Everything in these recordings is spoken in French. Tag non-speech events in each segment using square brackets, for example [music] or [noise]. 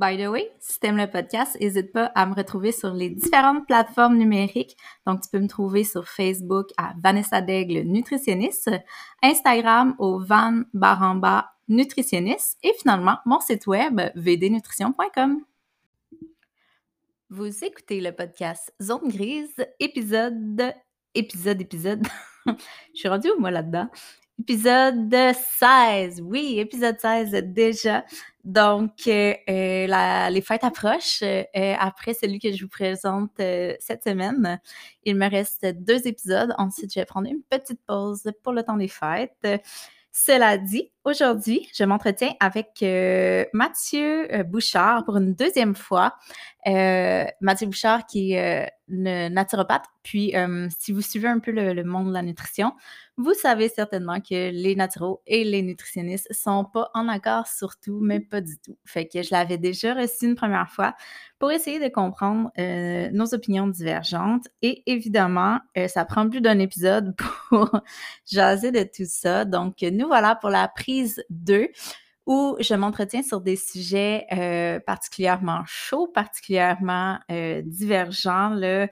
By the way, si tu aimes le podcast, n'hésite pas à me retrouver sur les différentes plateformes numériques. Donc, tu peux me trouver sur Facebook à Vanessa Daigle Nutritionniste, Instagram au Van Baramba Nutritionniste et finalement mon site web vdnutrition.com. Vous écoutez le podcast Zone Grise, épisode, épisode, épisode. [laughs] Je suis rendue où moi là-dedans? Épisode 16, oui, épisode 16 déjà. Donc, euh, euh, les fêtes approchent. Euh, après celui que je vous présente cette semaine, il me reste deux épisodes. Ensuite, je vais prendre une petite pause pour le temps des fêtes. Cela dit, aujourd'hui, je m'entretiens avec Mathieu Bouchard pour une deuxième fois. Mathieu Bouchard qui est naturopathe. Puis, si vous suivez un peu le, monde de la nutrition, vous savez certainement que les naturaux et les nutritionnistes sont pas en accord sur tout, mais pas du tout. Fait que je l'avais déjà reçu une première fois pour essayer de comprendre euh, nos opinions divergentes. Et évidemment, euh, ça prend plus d'un épisode [laughs] pour jaser de tout ça. Donc, nous voilà pour la prise 2 où je m'entretiens sur des sujets euh, particulièrement chauds, particulièrement divergents. Là.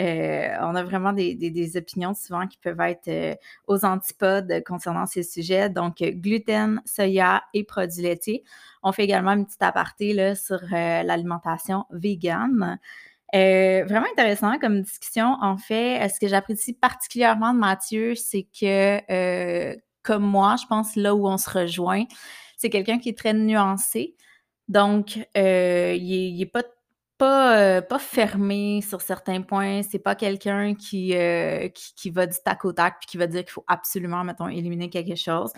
Euh, on a vraiment des, opinions souvent qui peuvent être euh, aux antipodes concernant ces sujets. Donc, gluten, soya et produits laitiers. On fait également une petite aparté là, sur euh, l'alimentation végane. vraiment intéressant comme discussion. En fait, ce que j'apprécie particulièrement de Mathieu, c'est que, comme moi, je pense là où on se rejoint, c'est quelqu'un qui est très nuancé. Donc, il n'est pas pas, euh, pas fermé sur certains points. C'est pas quelqu'un qui, euh, qui, va du tac au tac puis qui va dire qu'il faut absolument, mettons, éliminer quelque chose.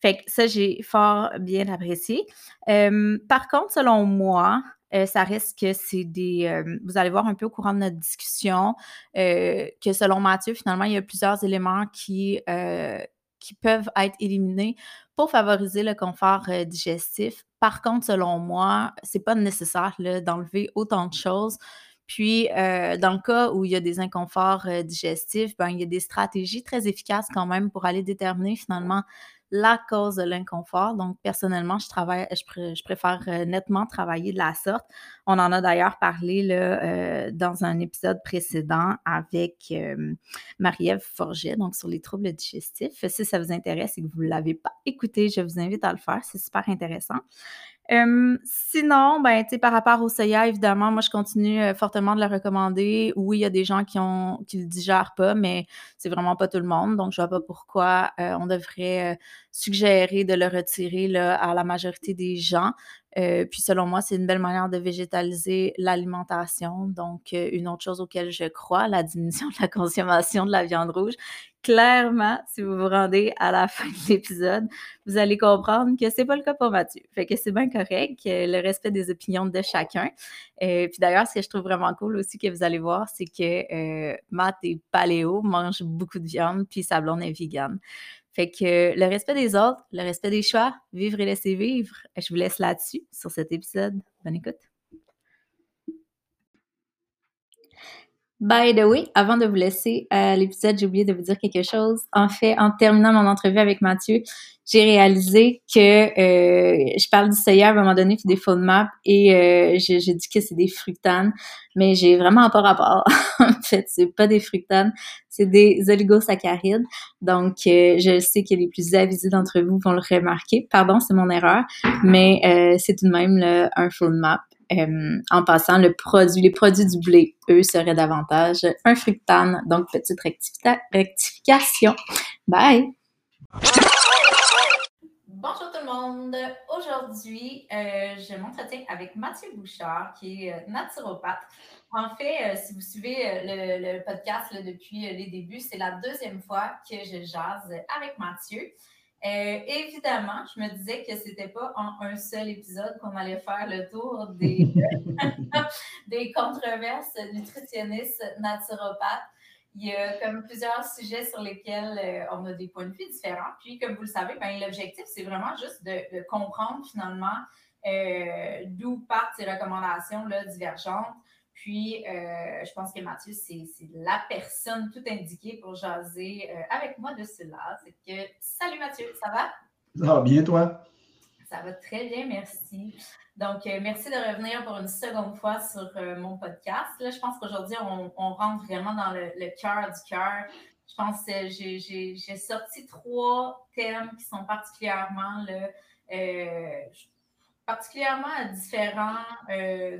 Fait que ça, j'ai fort bien apprécié. par contre, selon moi, euh, ça reste que c'est des. vous allez voir un peu au courant de notre discussion que selon Mathieu, finalement, il y a plusieurs éléments qui, qui peuvent être éliminés pour favoriser le confort euh, digestif. Par contre, selon moi, c'est pas nécessaire d'enlever autant de choses. Puis, euh, dans le cas où il y a des inconforts euh, digestifs, ben, il y a des stratégies très efficaces quand même pour aller déterminer finalement la cause de l'inconfort. Donc, personnellement, je préfère euh, nettement travailler de la sorte. On en a d'ailleurs parlé euh, dans un épisode précédent avec euh, Marie-Ève Forget, donc sur les troubles digestifs. Si ça vous intéresse et que vous ne l'avez pas écouté, je vous invite à le faire. C'est super intéressant sinon, ben, par rapport au soya, évidemment, moi, je continue fortement de le recommander. Oui, il y a des gens qui ont qui le digèrent pas, mais c'est vraiment pas tout le monde. Donc, je vois pas pourquoi on devrait suggérer de le retirer là, à la majorité des gens. Puis, selon moi, c'est une belle manière de végétaliser l'alimentation. Donc, une autre chose auquel je crois, la diminution de la consommation de la viande rouge clairement, si vous vous rendez à la [laughs] fin de l'épisode, vous allez comprendre que c'est pas le cas pour Mathieu. Fait que c'est bien correct, le respect des opinions de chacun. et euh, puis d'ailleurs, ce que je trouve vraiment cool aussi que vous allez voir, c'est que euh, Matt est paléo, mange beaucoup de viande, puis sa blonde est vegan. Fait que le respect des autres, le respect des choix, vivre et laisser vivre. Je vous laisse là-dessus sur cet épisode. Bonne écoute. By the way, avant de vous laisser à l'épisode, j'ai oublié de vous dire quelque chose. En fait, en terminant mon entrevue avec Mathieu, j'ai réalisé que euh, je parle du soya à un moment donné puis des FODMAP et euh, j'ai dit que c'est des fructanes, mais j'ai vraiment pas rapport. [laughs] en fait, c'est pas des fructanes, c'est des oligosaccharides. Donc, euh, je sais que les plus avisés d'entre vous vont le remarquer. Pardon, c'est mon erreur, mais euh, c'est tout de même le, un FODMAP. Euh, en passant, le produit, les produits du blé, eux, seraient davantage un fructane. Donc, petite rectification. Bye! Bonjour tout le monde. Aujourd'hui, euh, je m'entretiens avec Mathieu Bouchard, qui est euh, naturopathe. En fait, si vous suivez le, podcast depuis les débuts, c'est la deuxième fois que je jase avec Mathieu. Euh, évidemment, je me disais que c'était pas en un seul épisode qu'on allait faire le tour des, [laughs] des controverses nutritionnistes naturopathes. Il y a comme plusieurs sujets sur lesquels euh, on a des points de vue différents. Puis, comme vous le savez, ben, l'objectif, c'est vraiment juste de, comprendre finalement euh, d'où partent ces recommandations là, divergentes. Puis, euh, je pense que Mathieu, c'est la personne tout indiquée pour jaser avec moi de cela. C'est que, salut Mathieu, ça va? Ça va bien, toi? Ça va très bien, merci. Donc, euh, merci de revenir pour une seconde fois sur euh, mon podcast. Là, je pense qu'aujourd'hui, on, rentre vraiment dans le, cœur du cœur. Je pense que j'ai sorti trois thèmes qui sont particulièrement, euh, particulièrement différents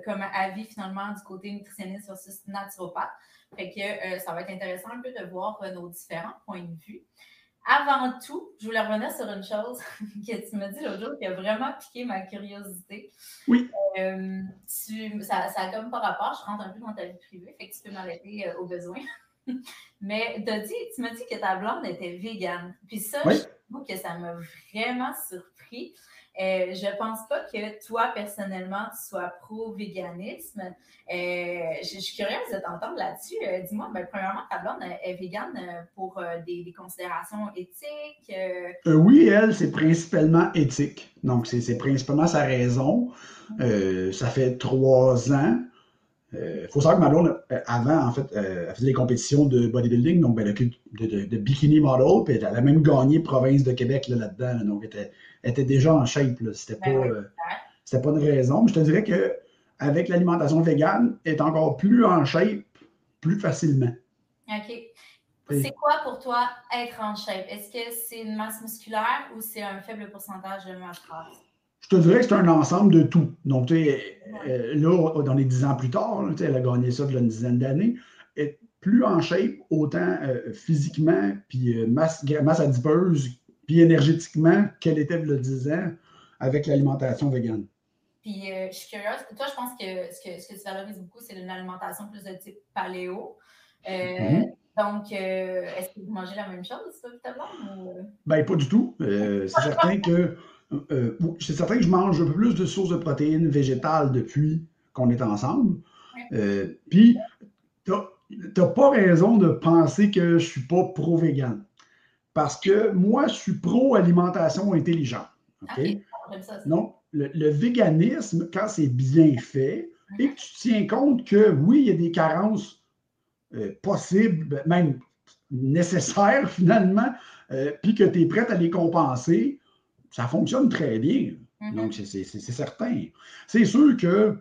comme avis finalement du côté nutritionniste versus naturopathe. Fait que ça va être intéressant un peu de voir nos différents points de vue. Avant tout, je voulais revenir sur une chose [laughs] que tu m'as dit l'autre jour qui a vraiment piqué ma curiosité. Oui. Euh, ça, ça a comme pas rapport, je rentre un peu dans ta vie privée, fait que tu peux m'arrêter euh, au besoin. [laughs] Mais as dit, tu m'as dit que ta blonde était végane. Puis ça, je trouve que ça m'a vraiment surpris. Euh, je pense pas que toi, personnellement, tu sois pro-véganisme. Euh, je, suis curieuse de t'entendre là-dessus. Euh, dis-moi, ben, premièrement, ta est végane pour des, considérations éthiques? oui, elle, c'est principalement éthique. Donc, c'est principalement sa raison. ça fait trois ans. Il faut savoir que ma avant, en fait, elle faisait des compétitions de bodybuilding, donc ben, de, bikini model, puis elle a même gagné province de Québec là-dedans. donc, elle était était déjà en shape. C'était ben pas, euh, pas une raison. Mais je te dirais qu'avec l'alimentation végane, est encore plus en shape plus facilement. OK. C'est quoi pour toi être en shape? Est-ce que c'est une masse musculaire ou c'est un faible pourcentage de masse grasse? Je te dirais que c'est un ensemble de tout. Donc, tu sais, euh, là, dans les dix ans plus tard, elle a gagné ça de une dizaine d'années. Plus en shape, autant euh, physiquement, puis masse, masse adipeuse puis énergétiquement, qu'elle était le 10 ans avec l'alimentation végane. Puis euh, je suis curieuse. Toi, je pense que ce que, ce que tu valorises beaucoup, c'est une alimentation plus de type paléo. Euh, mm-hmm. Donc, euh, est-ce que vous mangez la même chose, ou... Ben, pas du tout. [laughs] c'est certain que c'est certain que je mange un peu plus de sources de protéines végétales depuis qu'on est ensemble. Puis, tu n'as pas raison de penser que je ne suis pas pro-vegan. Parce que moi, je suis pro-alimentation intelligente. Donc, le, véganisme, quand c'est bien fait et que tu tiens compte que oui, il y a des carences euh, possibles, même nécessaires [laughs] finalement, euh, puis que tu es prête à les compenser, ça fonctionne très bien. Mm-hmm. Donc, c'est certain. C'est sûr que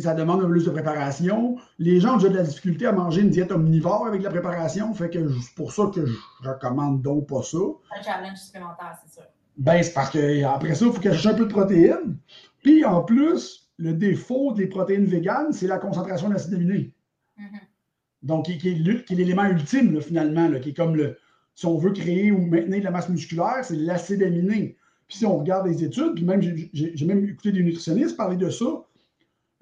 ça demande un peu plus de préparation. Les gens ont déjà de la difficulté à manger une diète omnivore avec la préparation. Fait que c'est pour ça que je recommande donc pas ça. Un challenge supplémentaire, c'est sûr. Ben, c'est parce qu'après ça, il faut qu'elle cherche un peu de protéines. Puis en plus, le défaut des protéines véganes, c'est la concentration d'acides aminés. Mm-hmm. Donc, qui, est l'élément ultime, finalement, qui est comme le. Si on veut créer ou maintenir de la masse musculaire, c'est l'acide aminé. Puis si on regarde les études, puis même j'ai même écouté des nutritionnistes parler de ça,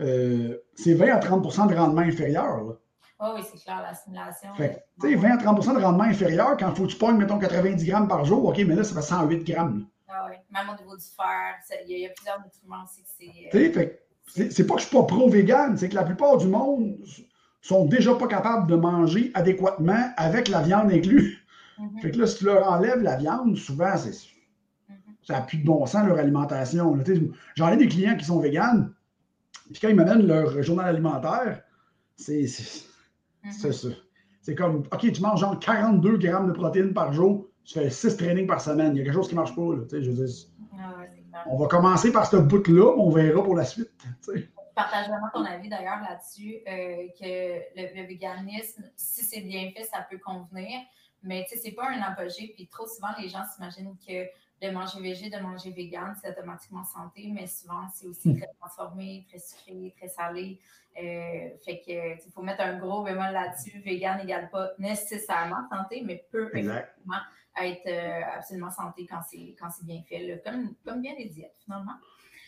euh, c'est 20 à 30% de rendement inférieur. Oh oui, c'est clair, la simulation. Fait, 20 à 30% de rendement inférieur, quand il faut que tu pognes, mettons, 90 grammes par jour, OK, mais là, ça fait 108 grammes. Ah oui, même au niveau du fer, il y, a plusieurs nutriments aussi que c'est. Euh, c'est pas que je suis pas pro-vegan, c'est que la plupart du monde sont déjà pas capables de manger adéquatement avec la viande inclue. Mm-hmm. Fait que là, si tu leur enlèves la viande, souvent, c'est. Mm-hmm. Ça n'a plus de bon sens, leur alimentation. J'en ai des clients qui sont véganes, puis quand ils m'amènent leur journal alimentaire, c'est mm-hmm. ça. C'est comme, OK, tu manges genre 42 grammes de protéines par jour, tu fais 6 trainings par semaine. Il y a quelque chose qui ne marche pas. Là, je ah on va commencer par ce bout-là, on verra pour la suite. Partage vraiment ton avis d'ailleurs là-dessus, euh, que le, véganisme, si c'est bien fait, ça peut convenir. Mais tu sais, c'est pas un apogée. Puis trop souvent, les gens s'imaginent que de manger végé, de manger vegan, c'est automatiquement santé, mais souvent, c'est aussi hmm. très transformé, très sucré, très salé. Euh, fait que il faut mettre un gros bémol là-dessus. Vegan n'égale pas nécessairement santé, mais peut effectivement être euh, absolument santé quand c'est bien fait, comme, comme bien les diètes, finalement.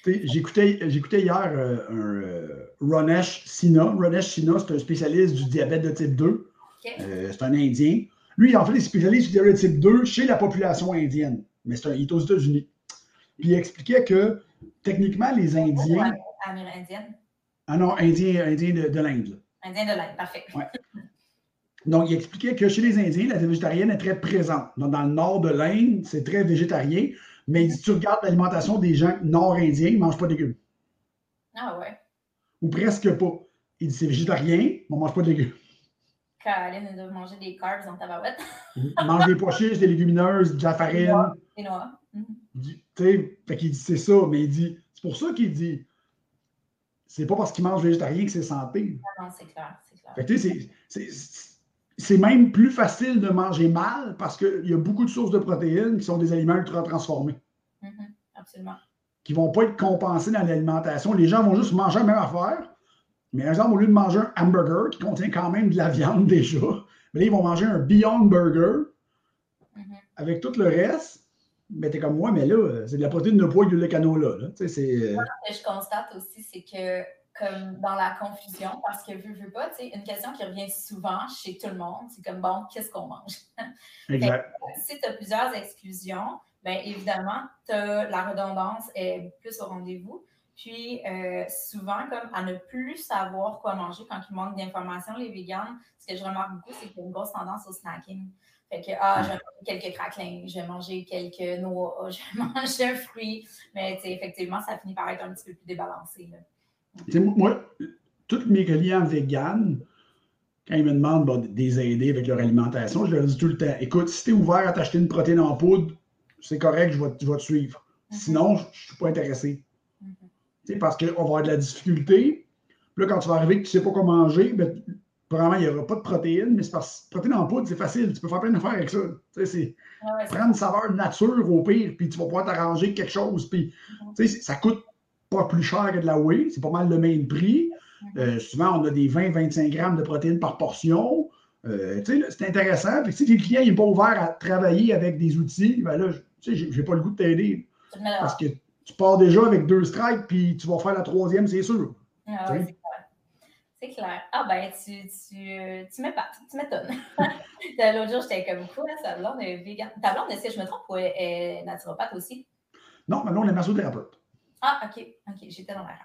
J'écoutais hier euh, un Ronesh Sina. Ronesh Sina, c'est un spécialiste du diabète de type 2. c'est un Indien. Lui, en fait, il spécialise sur le type 2 chez la population indienne. Mais c'est un, il est aux États-Unis. Puis il expliquait que techniquement, les Indiens. Amérindienne. Ah non, Indiens Indien de, de l'Inde. Indien de l'Inde, parfait. Ouais. Donc, il expliquait que chez les Indiens, la végétarienne est très présente. Donc, dans le nord de l'Inde, c'est très végétarien. Mais il dit, tu regardes l'alimentation des gens nord-indiens, ils ne mangent pas de légumes. Ah ouais. Ou presque pas. Il dit, c'est végétarien, mais on ne mange pas de légumes. Caroline, ils doivent manger des carbs en tabarouette. Ils mangent des pois chiches, des légumineuses, de la farine. Noix. Mhm. Fait qu'il dit, c'est ça, mais il dit, c'est pour ça qu'il dit, c'est pas parce qu'ils mangent végétarien que c'est santé. Ah non, c'est clair, c'est clair. C'est- même plus facile de manger mal parce qu'il y a beaucoup de sources de protéines qui sont des aliments ultra transformés, Mhm, Absolument. qui vont pas être compensés dans l'alimentation. Les gens vont juste manger la même affaire. Mais par exemple, au lieu de manger un hamburger qui contient quand même de la viande [laughs] déjà, mais là, ils vont manger un Beyond Burger Mhm. avec tout le reste. Mais t'es comme moi, mais là, c'est de la protéine de poids et de canola. Là. Tu sais, c'est. euh, Ce que je constate aussi, c'est que comme dans la confusion, parce que veux, veux pas, tu sais, une question qui revient souvent chez tout le monde, c'est comme bon, qu'est-ce qu'on mange? [laughs] exact. si tu as plusieurs exclusions, bien évidemment, t'as- la redondance est plus au rendez-vous. Puis euh, souvent, comme à ne plus savoir quoi manger quand il manque d'informations, les véganes, ce que je remarque beaucoup, c'est qu'il y a une grosse tendance au snacking. Fait que, ah, je vais manger quelques craquelins, je vais manger quelques noix, [laughs] je vais manger un fruit. Mais effectivement, ça finit par être un petit peu plus débalancé. là. Moi, tous mes clients véganes, quand ils me demandent bon, de les aider avec leur alimentation, je leur dis tout le temps écoute, si tu es ouvert à t'acheter une protéine en poudre, c'est correct, je vais, je vais te suivre. Sinon, je ne suis pas intéressé. Mhm. Parce qu'on va avoir de la difficulté. Puis là, quand tu vas arriver et que tu ne sais pas quoi manger, ben, probablement, il n'y aura pas de protéines, mais c'est parce que protéine en poudre, c'est facile. Tu peux faire plein d'affaires avec ça. Tu sais, c'est Ah ouais, prendre une saveur nature au pire, puis tu vas pouvoir t'arranger quelque chose. Puis, tu sais, ça coûte pas plus cher que de la whey, c'est pas mal le même prix. Euh, souvent, on a des 20-25 grammes de protéines par portion. Euh, tu sais, là, c'est intéressant. Puis, si le client n'est pas ouvert à travailler avec des outils, ben là, je- j'ai pas le goût de t'aider. Parce que tu pars déjà avec deux strikes, puis tu vas faire la troisième, c'est sûr. Ah Tu sais? c'est clair. C'est clair. Ah ben, tu, tu, tu m'épates, tu m'étonnes. [laughs] L'autre jour, j'étais comme quoi, sa blonde est vegan. Ta blonde, est-ce que je me trompe ou elle est naturopathe aussi? Non, maintenant, on est massothérapeute. Ah, ok, ok, j'étais dans l'erreur.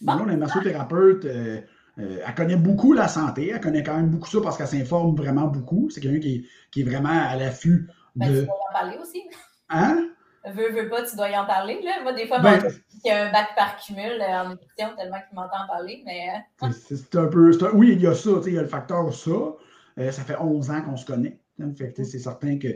Bon. Maintenant, on est massothérapeute. euh, euh, elle connaît beaucoup la santé. Elle connaît quand même beaucoup ça parce qu'elle s'informe vraiment beaucoup. C'est quelqu'un qui, est- qui est vraiment à l'affût Ben, tu de. dois y en parler aussi. Hein? Veux, veux pas, tu dois y en parler. Là. Moi, des fois, Ben, mon qui a un bac par cumul euh, en nutrition tellement qu'il m'entend parler, mais euh, C'est un peu. un- oui, il y a ça, il y a le facteur ça. Euh, ça fait 11 ans qu'on se connaît. hein, c'est certain que.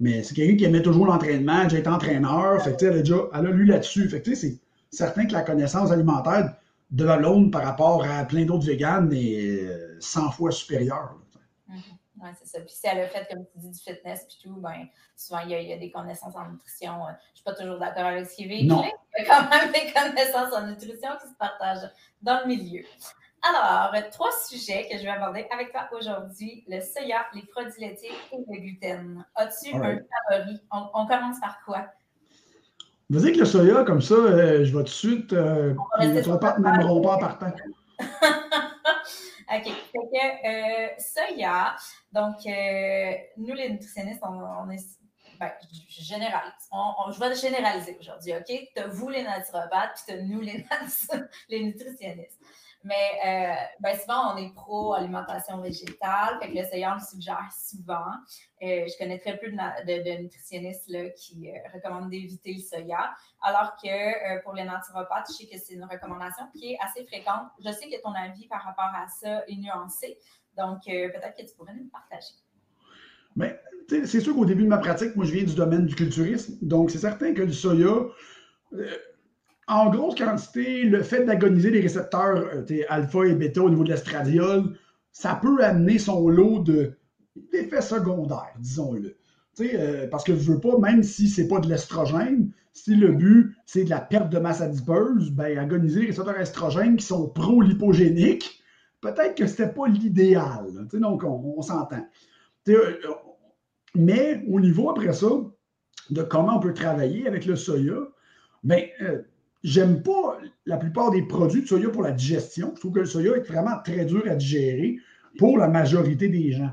Mais c'est quelqu'un qui aimait toujours l'entraînement, j'ai été entraîneur, fait que, elle a déjà elle a lu là-dessus. Fait que, c'est certain que la connaissance alimentaire de la par rapport à plein d'autres véganes est euh, 100 fois supérieure. là. Ouais, c'est ça. Puis si elle a fait, comme tu dis, du fitness puis tout, ben, souvent, il y, a, il y a des connaissances en nutrition. Euh, Je suis pas toujours d'accord avec ce qui est. Non. mais Il y a quand même des connaissances en nutrition qui se partagent dans le milieu. Alors, trois sujets que je vais aborder avec toi aujourd'hui. Le soya, les produits laitiers et le gluten. As-tu un favori? On, on commence par quoi? Vas-y avec le soya, comme ça, euh, je vais tout de suite. Euh, On va rester m'aimeront pas en partant. OK. Fait que euh, donc euh, nous les nutritionnistes, on, on est. Ben, je généralise. On- je vais généraliser aujourd'hui, OK? T'as vous les naturopathes, puis t'as nous les, [laughs] les nutritionnistes. Mais euh, ben, souvent, on est pro-alimentation végétale, fait que le on le suggère souvent. Euh, je connais très peu de, de- nutritionnistes là, qui euh, recommandent d'éviter le soya. Alors que euh, pour les naturopathes, je sais que c'est une recommandation qui est assez fréquente. Je sais que ton avis par rapport à ça est nuancé. Donc, peut-être que tu pourrais nous le partager. Mais c'est sûr qu'au début de ma pratique, moi, je viens du domaine du culturisme. Donc, c'est certain que le soya, en grosse quantité, le fait d'agoniser les récepteurs euh, alpha et bêta au niveau de l'estradiol, ça peut amener son lot de- d'effets secondaires, disons-le. Euh, parce que je veux pas, même si c'est pas de l'estrogène, si le but c'est de la perte de masse adipeuse, ben agoniser les récepteurs estrogènes qui sont pro-lipogéniques, peut-être que c'était pas l'idéal. Donc, on, s'entend. Euh, mais au niveau après ça, de comment on peut travailler avec le soya, ben, j'aime pas la plupart des produits de soya pour la digestion. Je trouve que le soya est vraiment très dur à digérer pour la majorité des gens.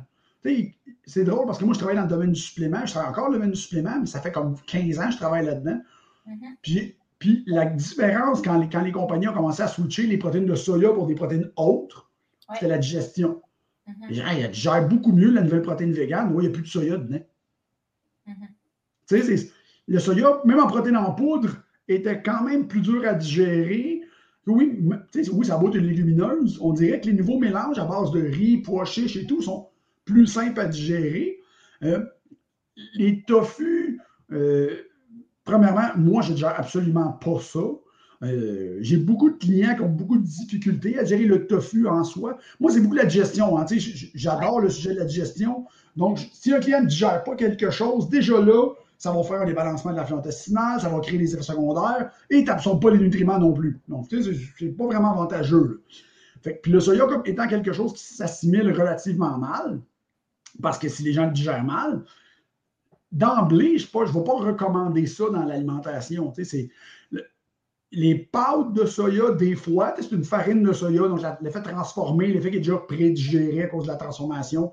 C'est drôle parce que moi, je travaille dans le domaine du supplément. Je travaille encore dans le domaine du supplément, mais ça fait comme 15 ans que je travaille là-dedans. Mhm. Puis, puis la différence quand les, quand les compagnies ont commencé à switcher les protéines de soya pour des protéines autres, Ouais. c'était la digestion. Mhm. Je dirais, il digère beaucoup mieux la nouvelle protéine végane. Oui, il n'y a plus de soya dedans. Mhm. Tu sais, le soya, même en protéines en poudre, était quand même plus dur à digérer. Oui, oui, ça être une légumineuse. On dirait que les nouveaux mélanges à base de riz, pois chiches et tout sont plus simples à digérer. Euh, les tofu, euh, premièrement, moi, je digère absolument pas ça. Euh, J'ai beaucoup de clients qui ont beaucoup de difficultés à gérer le tofu en soi. Moi, c'est beaucoup la digestion. hein, J'adore le sujet de la digestion. Donc, si un client ne digère pas quelque chose, déjà là, ça va faire un débalancement de la flore intestinale, ça va créer des effets secondaires et tu n'absorbes pas les nutriments non plus. Donc, tu sais, c'est- pas vraiment avantageux. puis le soya comme étant quelque chose qui s'assimile relativement mal, parce que si les gens le digèrent mal, d'emblée, je ne vais pas recommander ça dans l'alimentation. Tu sais, les pâtes de soya, des fois, c'est une farine de soya, donc la- l'effet transformé, l'effet qui est déjà prédigéré à cause de la transformation.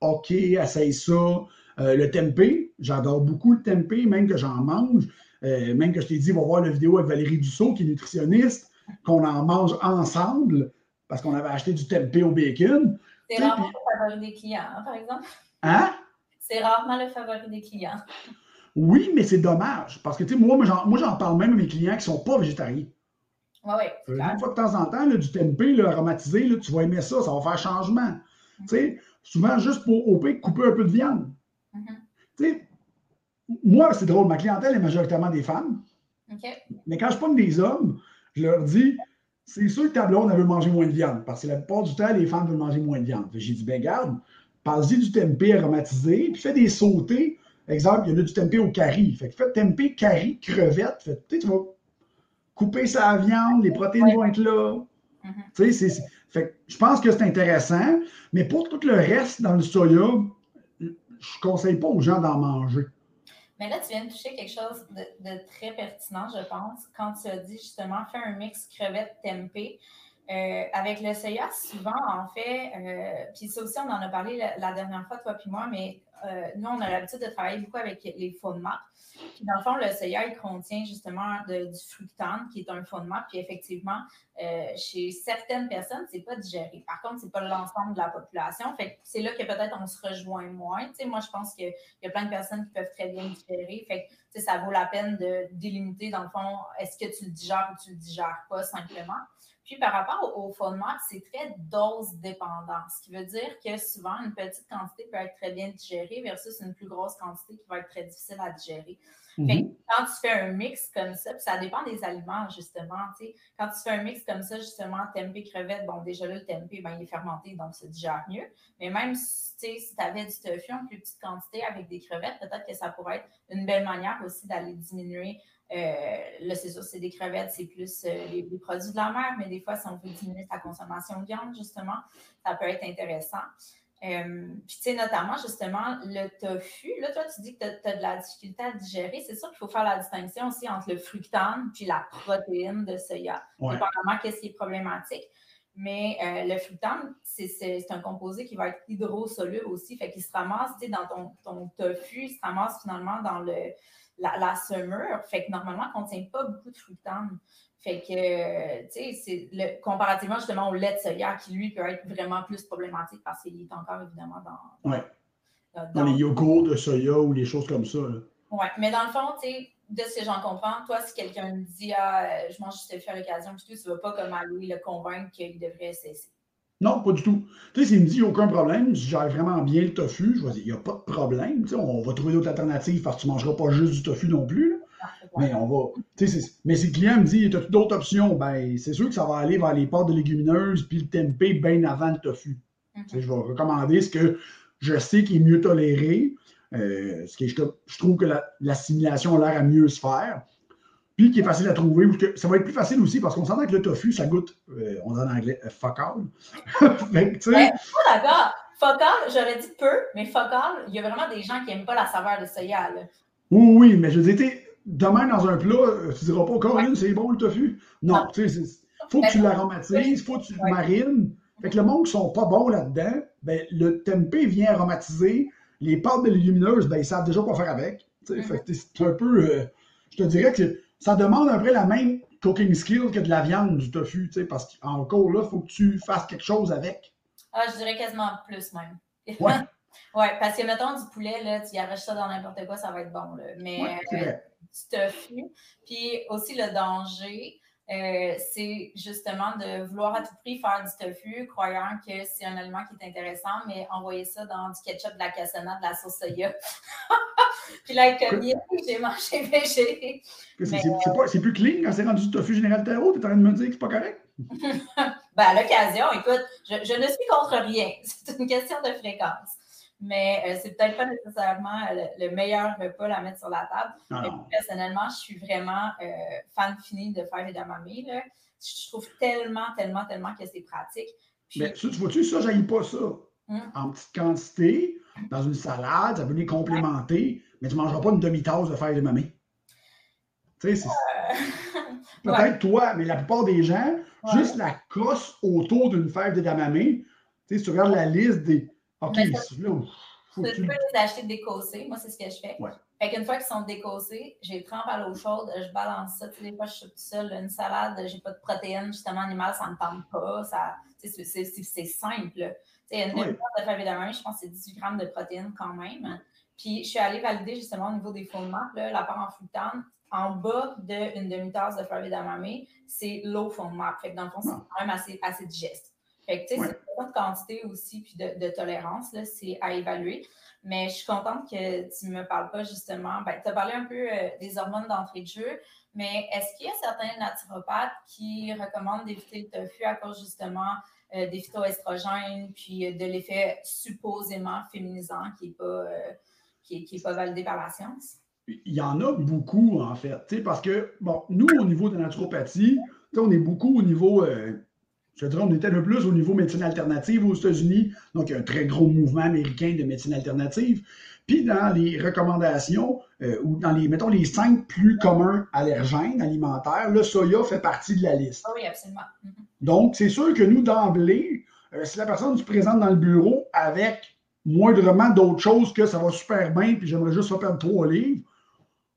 OK, essaye ça. Euh, le tempeh, j'adore beaucoup le tempeh, même que j'en mange. Euh, même que je t'ai dit, va voir la vidéo avec Valérie Dussault, qui est nutritionniste, qu'on en mange ensemble, parce qu'on avait acheté du tempeh au bacon. C'est rarement puis- le favori des clients, hein, par exemple. Hein? C'est rarement le favori des clients. Oui, mais c'est dommage. Parce que, tu sais, moi, moi, j'en- parle même à mes clients qui ne sont pas végétariens. Oui, oui. Euh, Une fois de temps en temps, là, du tempeh là, aromatisé, là, tu vas aimer ça, ça va faire changement. Tu sais, souvent, juste pour au pire, couper un peu de viande. Tu sais, moi, c'est drôle, ma clientèle est majoritairement des femmes, mais quand je pogne des hommes, je leur dis, c'est sûr que ta blonde, elle veut manger moins de viande, parce que la plupart du temps, les femmes veulent manger moins de viande. J'ai dit, ben garde, passe-y du tempeh aromatisé, puis fais des sautés. Exemple, il y en a du tempeh au curry. Fait que fais tempeh, curry, crevette. Fait que, tu sais, tu vas couper sa viande, les protéines Ouais. vont être là. Mhm. Tu sais, c'est- c'est- fait que je pense que c'est intéressant, mais pour tout le reste dans le soya, je ne conseille pas aux gens d'en manger. Mais là, tu viens de toucher quelque chose de, très pertinent, je pense, quand tu as dit justement faire un mix crevette tempeh. Euh, avec le soya, souvent, en fait, euh, puis ça aussi, on en a parlé la, la dernière fois, toi puis moi, mais euh, nous, on a l'habitude de travailler beaucoup avec les fondements. Puis dans le fond, le soya, il contient justement du fructane, qui est un fondement. Puis effectivement, euh, chez certaines personnes, c'est pas digéré. Par contre, c'est pas l'ensemble de la population. Fait que c'est là que peut-être on se rejoint moins. Moi, je pense qu'il y a plein de personnes qui peuvent très bien digérer. Fait que, ça vaut la peine de délimiter, dans le fond, est-ce que tu le digères ou tu le digères pas simplement. Puis par rapport au, fondement, c'est très dose dépendant, ce qui veut dire que souvent une petite quantité peut être très bien digérée versus une plus grosse quantité qui va être très difficile à digérer. Fait que quand tu fais un mix comme ça, puis ça dépend des aliments, justement. tu sais. Quand tu fais un mix comme ça, justement, tempeh, crevette, bon, déjà là, le tempeh, ben, il est fermenté, donc ça digère mieux. Mais même si tu si avais du tofu en plus petite quantité avec des crevettes, peut-être que ça pourrait être une belle manière aussi d'aller diminuer. Euh, là, c'est sûr, c'est des crevettes, c'est plus euh, les, les produits de la mer, mais des fois, si on veut diminuer sa consommation de viande, justement, ça peut être intéressant. Euh, puis, tu sais, notamment, justement, le tofu, là, toi, tu dis que tu as, de la difficulté à digérer. C'est sûr qu'il faut faire la distinction aussi entre le fructane puis la protéine de soya, Ouais. dépendamment qu'est-ce qui est problématique. Mais euh, le fructane, c'est- c'est c'est un composé qui va être hydrosoluble aussi, fait qu'il se ramasse, tu sais, dans ton, ton tofu, il se ramasse finalement dans le, la, la semure, fait que normalement, il ne contient pas beaucoup de fructane. Fait que, tu sais, c'est le- comparativement justement au lait de soya, qui lui peut être vraiment plus problématique parce qu'il est encore évidemment dans. Ouais. dans- Dans les yogourts de soya ou les choses comme ça. Ouais, mais dans le fond, tu sais, de ce que j'en comprends, toi, si quelqu'un me dit Ah, euh, je mange du tofu à l'occasion, puis tout, tu ne vas pas comme aller le convaincre qu'il devrait cesser. Non, pas du tout. Tu sais, s'il me dit aucun problème, je gère vraiment bien le tofu, je vais dire, il n'y a pas de problème. Tu sais, on va trouver d'autres alternatives parce que tu ne mangeras pas juste du tofu non plus. là. Mais on va. Mais si le client me dit, as-tu d'autres options? Ben, c'est sûr que ça va aller vers les pâtes de légumineuses puis le tempeh bien avant le tofu. Mhm. Je vais recommander ce que je sais qui est mieux toléré, euh, ce qui est- je, je trouve que la- l'assimilation a l'air à mieux se faire, puis qui est facile à trouver. ou que ça va être plus facile aussi parce qu'on s'entend que le tofu, ça goûte, euh, on dit en anglais, euh, fuck all. [laughs] Fait que, d'accord. Focal, j'aurais dit peu, mais focal, il y a vraiment des gens qui n'aiment pas la saveur de soya. Là. Oui, oui, mais je veux dire, demain dans un plat, euh, tu diras pas, Caroline, c'est bon le tofu. Non, tu sais, c'est- faut que tu l'aromatises, faut que tu le marines. Fait que le monde qui sont pas bons là-dedans, ben, le tempeh vient aromatiser les pâtes de légumineuses, ben, ils savent déjà quoi faire avec. Mhm. fait que c'est un peu. euh, je te dirais que ça demande un peu la même cooking skill que de la viande, du tofu, tu sais, parce qu'encore là, il faut que tu fasses quelque chose avec. Ah, je dirais quasiment plus même. [laughs] Ouais. ouais, parce que mettons du poulet, là, tu y arraches ça dans n'importe quoi, ça va être bon. Là. Mais Ouais. Du tofu. Puis aussi le danger, euh, c'est justement de vouloir à tout prix faire du tofu, croyant que c'est un aliment qui est intéressant, mais envoyer ça dans du ketchup, de la cassonade, de la sauce soya. [laughs] Puis là, comme, j'ai mangé [laughs] végé. C'est plus clean quand c'est rendu du tofu général terreau. T'es en train de me dire que c'est pas correct? [laughs] Ben, à l'occasion, écoute, je, je ne suis contre rien. C'est une question de fréquence. Mais euh, c'est peut-être pas nécessairement le, le meilleur repas à mettre sur la table. Mais non. personnellement, je suis vraiment euh, fan fini de faire edamame. Là. Je trouve tellement, tellement, tellement que c'est pratique. Puis, Mais ça, tu vois-tu, ça, j'aille pas ça. Hum? En petite quantité, dans une salade, ça peut venir complémenter, mais tu ne mangeras pas une demi-tasse de fer de mamie. Tu sais, c'est euh, [laughs] peut-être ouais, toi, mais la plupart des gens, ouais. juste la cosse autour d'une fève d'edamame, tu sais, si tu regardes la liste des. OK, Mais ça- là, faut que Tu peux les acheter décossés. Moi, c'est ce que je fais. Ouais. Fait qu'une fois qu'ils sont décossés, je les trempe à l'eau chaude, je balance ça. Tu sais, des fois, je suis toute seule. Une salade, j'ai pas de protéines, justement, animales, ça ne me tente pas. Ça, tu sais, c'est- c'est c'est simple. Tu sais, une Ouais. demi-tasse de d'amande, je pense que c'est 18 grammes de protéines quand même. Puis, je suis allée valider justement au niveau des fondements, là, la part en fructane. En bas d'une demi-tasse de fèves d'amande, c'est l'eau fondement. Fait que dans le fond, c'est Ah. quand même assez, assez digeste. Fait que, tu sais, Ouais. De quantité aussi, puis de, tolérance, là, c'est à évaluer. Mais je suis contente que tu ne me parles pas justement. Ben, tu as parlé un peu euh, des hormones d'entrée de jeu, mais est-ce qu'il y a certains naturopathes qui recommandent d'éviter le tofu à cause justement euh, des phytoestrogènes, puis euh, de l'effet supposément féminisant qui n'est pas, qui qui pas validé par la science? Il y en a beaucoup, en fait. Parce que, bon, nous, au niveau de naturopathie, on est beaucoup au niveau. Je dirais, on était le plus au niveau médecine alternative aux États-Unis. Donc, il y a un très gros mouvement américain de médecine alternative. Puis, dans les recommandations, euh, ou dans les, mettons, les cinq plus communs allergènes alimentaires, le soya fait partie de la liste. Oui, absolument. Mhm. Donc, c'est sûr que nous, d'emblée, euh, si la personne se présente dans le bureau avec moindrement d'autres choses que ça va super bien, puis j'aimerais juste pas perdre trois livres,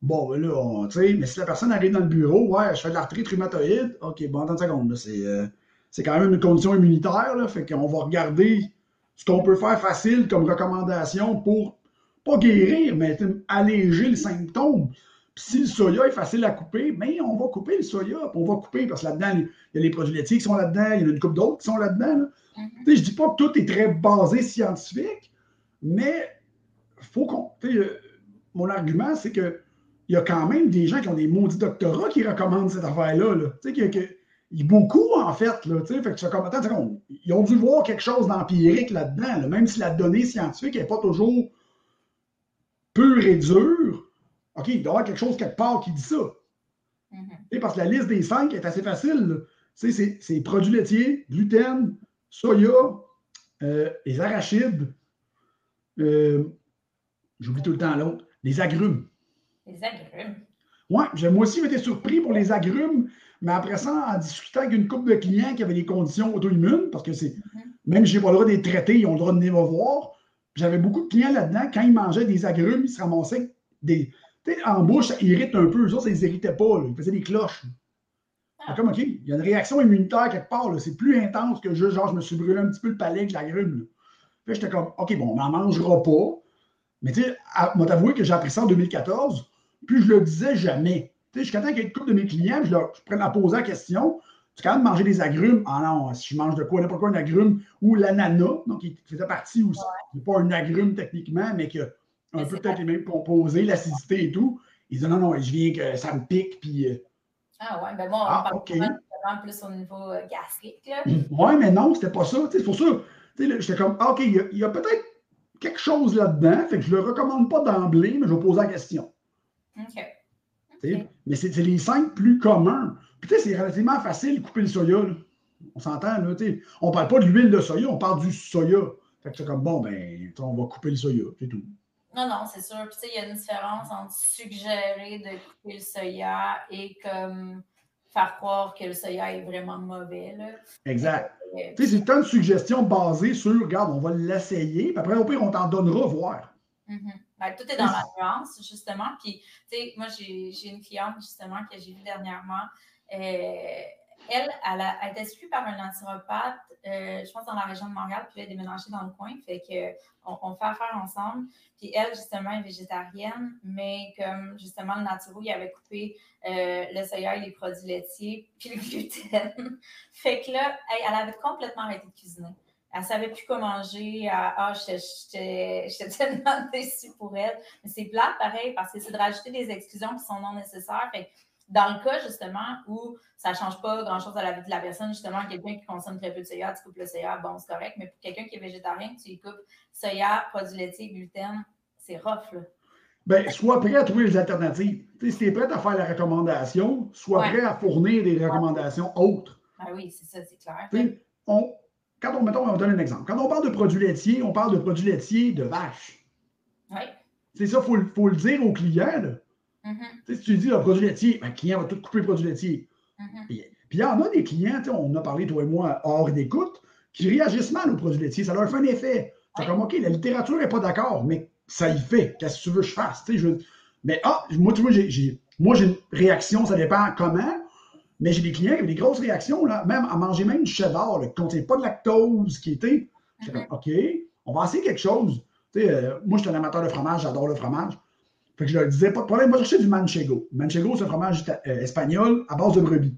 bon, ben là, tu sais, mais si la personne arrive dans le bureau, ouais, je fais de l'arthrite rhumatoïde, ok, bon, attends une seconde, là, c'est, euh, c'est quand même une condition immunitaire, là, fait qu'on va regarder ce qu'on peut faire facile comme recommandation pour, pas guérir, mais alléger le symptôme. Puis si le soya est facile à couper, mais on va couper le soya, puis on va couper, parce que là-dedans, il y a les produits laitiers qui sont là-dedans, il y en a une couple d'autres qui sont là-dedans. là. Tu sais, je dis pas que tout est très basé scientifique, mais faut qu'on. euh, mon argument, c'est que il y a quand même des gens qui ont des maudits doctorats qui recommandent cette affaire-là. Là. Tu sais, que- que- il y a beaucoup, en fait. Là, tu sais, fait que tu fais comme, attends, seconde. ils ont dû voir quelque chose d'empirique là-dedans, là, même si la donnée scientifique n'est pas toujours pure et dure. OK, il doit y avoir quelque chose quelque part qui dit ça. Mhm. Sais, parce que la liste des cinq est assez facile. là. Tu sais, C'est produits laitiers, gluten, soya, euh, les arachides, euh, j'oublie tout le temps l'autre, les agrumes. Les agrumes. Ouais, j'ai- moi aussi, j'ai été surpris pour les agrumes, mais après ça, en discutant avec une couple de clients qui avaient des conditions auto-immunes, parce que c'est, Mhm. même si j'ai pas le droit d'être traité, ils ont le droit de venir me voir. J'avais beaucoup de clients là-dedans, quand ils mangeaient des agrumes, ils se ramassaient des. Tu sais, en bouche, ça irrite un peu. Autres, ça les irritait pas. là. Ils faisaient des cloches. Ah. Comme, OK, il y a une réaction immunitaire quelque part. C'est plus intense que juste, genre, je me suis brûlé un petit peu le palais avec l'agrume. j'étais comme, OK, bon, on n'en mangera pas. Mais tu sais, moi, t'avouer que j'ai appris ça en 2014, puis je le disais jamais. Sais, jusqu'à temps qu'il y ait une couple de mes clients, je, leur, je prenne à poser la question, tu quand même manger des agrumes? Ah non, si je mange de quoi, n'importe quoi, un agrume, ou l'ananas, donc qui faisait partie aussi, c'est pas un agrume techniquement, mais qui a un peu peut-être les mêmes composés, l'acidité et tout. Ils disent non, non, je viens que ça me pique, puis. euh, Ah ouais, ben moi, on Ah, parle plus au niveau euh, gastrique. Là. [laughs] Ouais, mais non, c'était pas ça. C'est pour ça. J'étais comme, ah, OK, il y a, il y a peut-être quelque chose là-dedans, fait que je le recommande pas d'emblée, mais je vais poser la question. OK. Mais c'est les cinq plus communs. Puis tu sais, c'est relativement facile de couper le soya. là. On s'entend, là, tu sais. On parle pas de l'huile de soya, on parle du soya. Fait que c'est comme, bon, ben, tu sais, on va couper le soya, c'est tout. Non, non, c'est sûr. Puis, tu sais, il y a une différence entre suggérer de couper le soya et comme faire croire que le soya est vraiment mauvais. Là. Exact. Euh, Tu sais, c'est tant de suggestions basées sur, regarde, on va l'essayer, puis après, au pire, on t'en donnera voir. Mhm. Ben, tout est dans la nuance, justement. Puis, tu sais, moi, j'ai une cliente, justement, que j'ai vue dernièrement. Euh, elle, elle a été suivie par un naturopathe, euh, je pense, dans la région de Montréal, puis elle est déménagée dans le coin. Fait qu'on on fait affaire ensemble. Puis elle, justement, est végétarienne, mais comme justement le naturo, il avait coupé euh, le soya et les produits laitiers, puis le gluten. [laughs] fait que là, elle, avait complètement arrêté de cuisiner. Elle ne savait plus quoi manger. Ah, j'étais tellement déçue pour elle. Mais c'est plat, pareil, parce que c'est de rajouter des exclusions qui sont non nécessaires. Fait dans le cas, justement, où ça ne change pas grand-chose à la vie de la personne, justement, quelqu'un qui consomme très peu de soya, tu coupes le soya, bon, c'est correct, mais pour quelqu'un qui est végétarien, tu y coupes soya, produits laitiers, gluten, c'est rough, là. Ben, sois prêt à trouver des alternatives. si tu es prêt à faire la recommandation, sois prêt à fournir des recommandations autres. Ben oui, c'est ça, c'est clair. On, quand on, mettons, on va donner un exemple. Quand on parle de produits laitiers, on parle de produits laitiers de vache. Oui. C'est ça, il faut, faut, le dire aux clients. Mm-hmm. Si tu dis le produit laitier, ben, le client va tout couper le produit laitier. Mm-hmm. Puis il y en a des clients, on a parlé, toi et moi, hors d'écoute, qui réagissent mal aux produits laitiers. Ça leur fait un effet. C'est comme, OK, la littérature n'est pas d'accord, mais ça y fait. Qu'est-ce que tu veux que je fasse? Je... Mais ah, moi, tu vois, j'ai, moi, j'ai une réaction, ça dépend comment, mais j'ai des clients qui ont des grosses réactions, là, même à manger même du cheddar, là, qui ne contient pas de lactose, qui était. Mm-hmm. OK, on va essayer quelque chose. Euh, moi, je suis un amateur de fromage, j'adore le fromage. Fait que je leur disais, pas de problème, moi, chercher du manchego. Manchego, c'est un fromage euh, espagnol à base de brebis.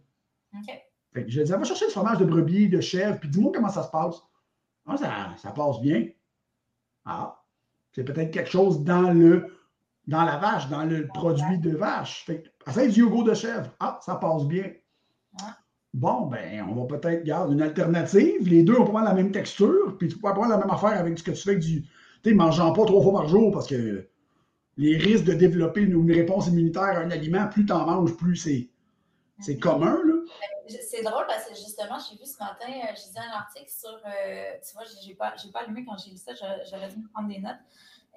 Fait que je leur disais, va chercher du fromage de brebis, de chèvre, puis dis-moi comment ça se passe. Ah, ça, ça passe bien. Ah, c'est peut-être quelque chose dans le dans la vache, dans le produit de vache. Fait que, essaye du yogourt de chèvre. Ah, ça passe bien. Bon, ben, on va peut-être garder une alternative. Les deux ont pas la même texture, puis tu peux avoir la même affaire avec ce que tu fais avec du. Tu sais, mangeant pas trois fois par jour parce que les risques de développer une, réponse immunitaire à un aliment, plus tu en manges, plus c'est, c'est mm-hmm. commun. Là. C'est drôle parce que justement, j'ai vu ce matin, euh, j'ai lu un article sur. Euh, tu vois, j'ai pas, pas allumé quand j'ai lu ça, j'aurais dû me prendre des notes.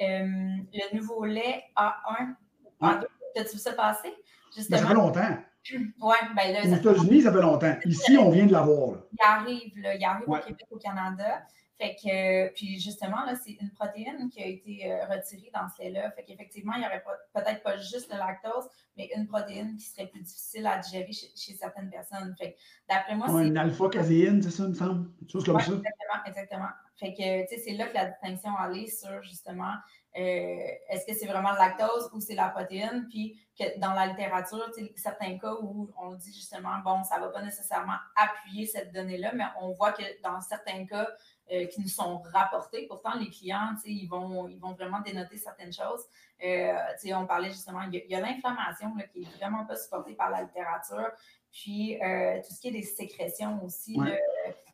Euh, le nouveau lait A1. A2, T'as-tu vu ça passer? Justement. ça fait longtemps. Oui, ben là. Aux États-Unis, ça fait longtemps. Ici, on vient de l'avoir. Il arrive, là, il arrive au Québec, au Canada. Fait que, puis justement, là, c'est une protéine qui a été euh, retirée dans ce lait-là. Fait qu'effectivement, il n'y aurait peut-être pas juste le lactose, mais une protéine qui serait plus difficile à digérer chez, certaines personnes. Fait d'après moi, c'est. Une alpha-caséine, c'est ça, il me semble? Une chose comme ça. Exactement, exactement. Fait que, tu sais, c'est là que la distinction allait sur justement est-ce que c'est vraiment le lactose ou c'est la protéine? Puis que dans la littérature, certains cas où on dit justement, bon, ça ne va pas nécessairement appuyer cette donnée-là, mais on voit que dans certains cas euh, qui nous sont rapportés, pourtant les clients, ils vont, ils vont vraiment dénoter certaines choses. Euh, on parlait justement, il y a, l'inflammation qui n'est vraiment pas supportée par la littérature. Puis tout ce qui est des sécrétions aussi.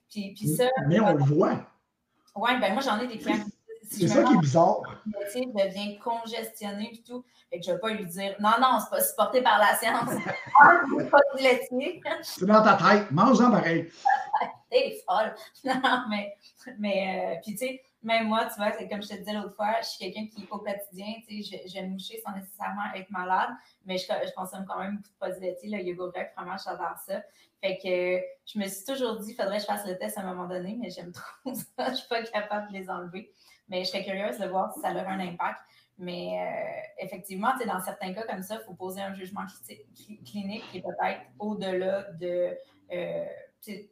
puis, puis ça, mais on le voit. Oui, ben moi j'en ai des clients c'est ça qui est bizarre. Le devient congestionné et tout. Et que je ne vais pas lui dire non, non, c'est pas supporté par la science. [laughs] pas de laitier. C'est dans ta tête. Mange-en pareil. [laughs] T'es folle. [laughs] Non, mais, mais euh, puis tu sais, même moi, tu vois, c'est comme je te disais l'autre fois, je suis quelqu'un qui, au quotidien, tu sais, je, je vais moucher sans nécessairement être malade, mais je, je consomme quand même beaucoup de produits laitiers, le yogourt grec, fromage, j'adore ça. Fait que je me suis toujours dit, il faudrait que je fasse le test à un moment donné, mais j'aime trop ça, je suis pas capable de les enlever. Mais je serais curieuse de voir si ça a un impact. Mais euh, effectivement, dans certains cas comme ça, il faut poser un jugement clinique qui est peut-être au-delà de. Euh,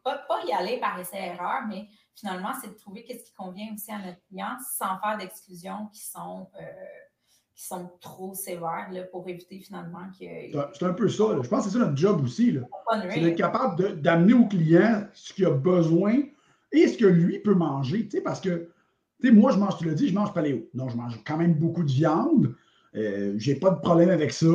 pas, pas, y aller par essai-erreur, mais finalement, c'est de trouver ce qui convient aussi à notre client sans faire d'exclusions qui sont. Euh, qui sont trop sévères là, pour éviter finalement que. C'est un peu ça. Je pense que c'est ça notre job aussi. C'est d'être capable d'amener au client ce qu'il a besoin et ce que lui peut manger. Parce que tu sais, moi, je mange, tu l'as dit, je mange paléo. Non, je mange quand même beaucoup de viande. Euh, j'ai pas de problème avec ça.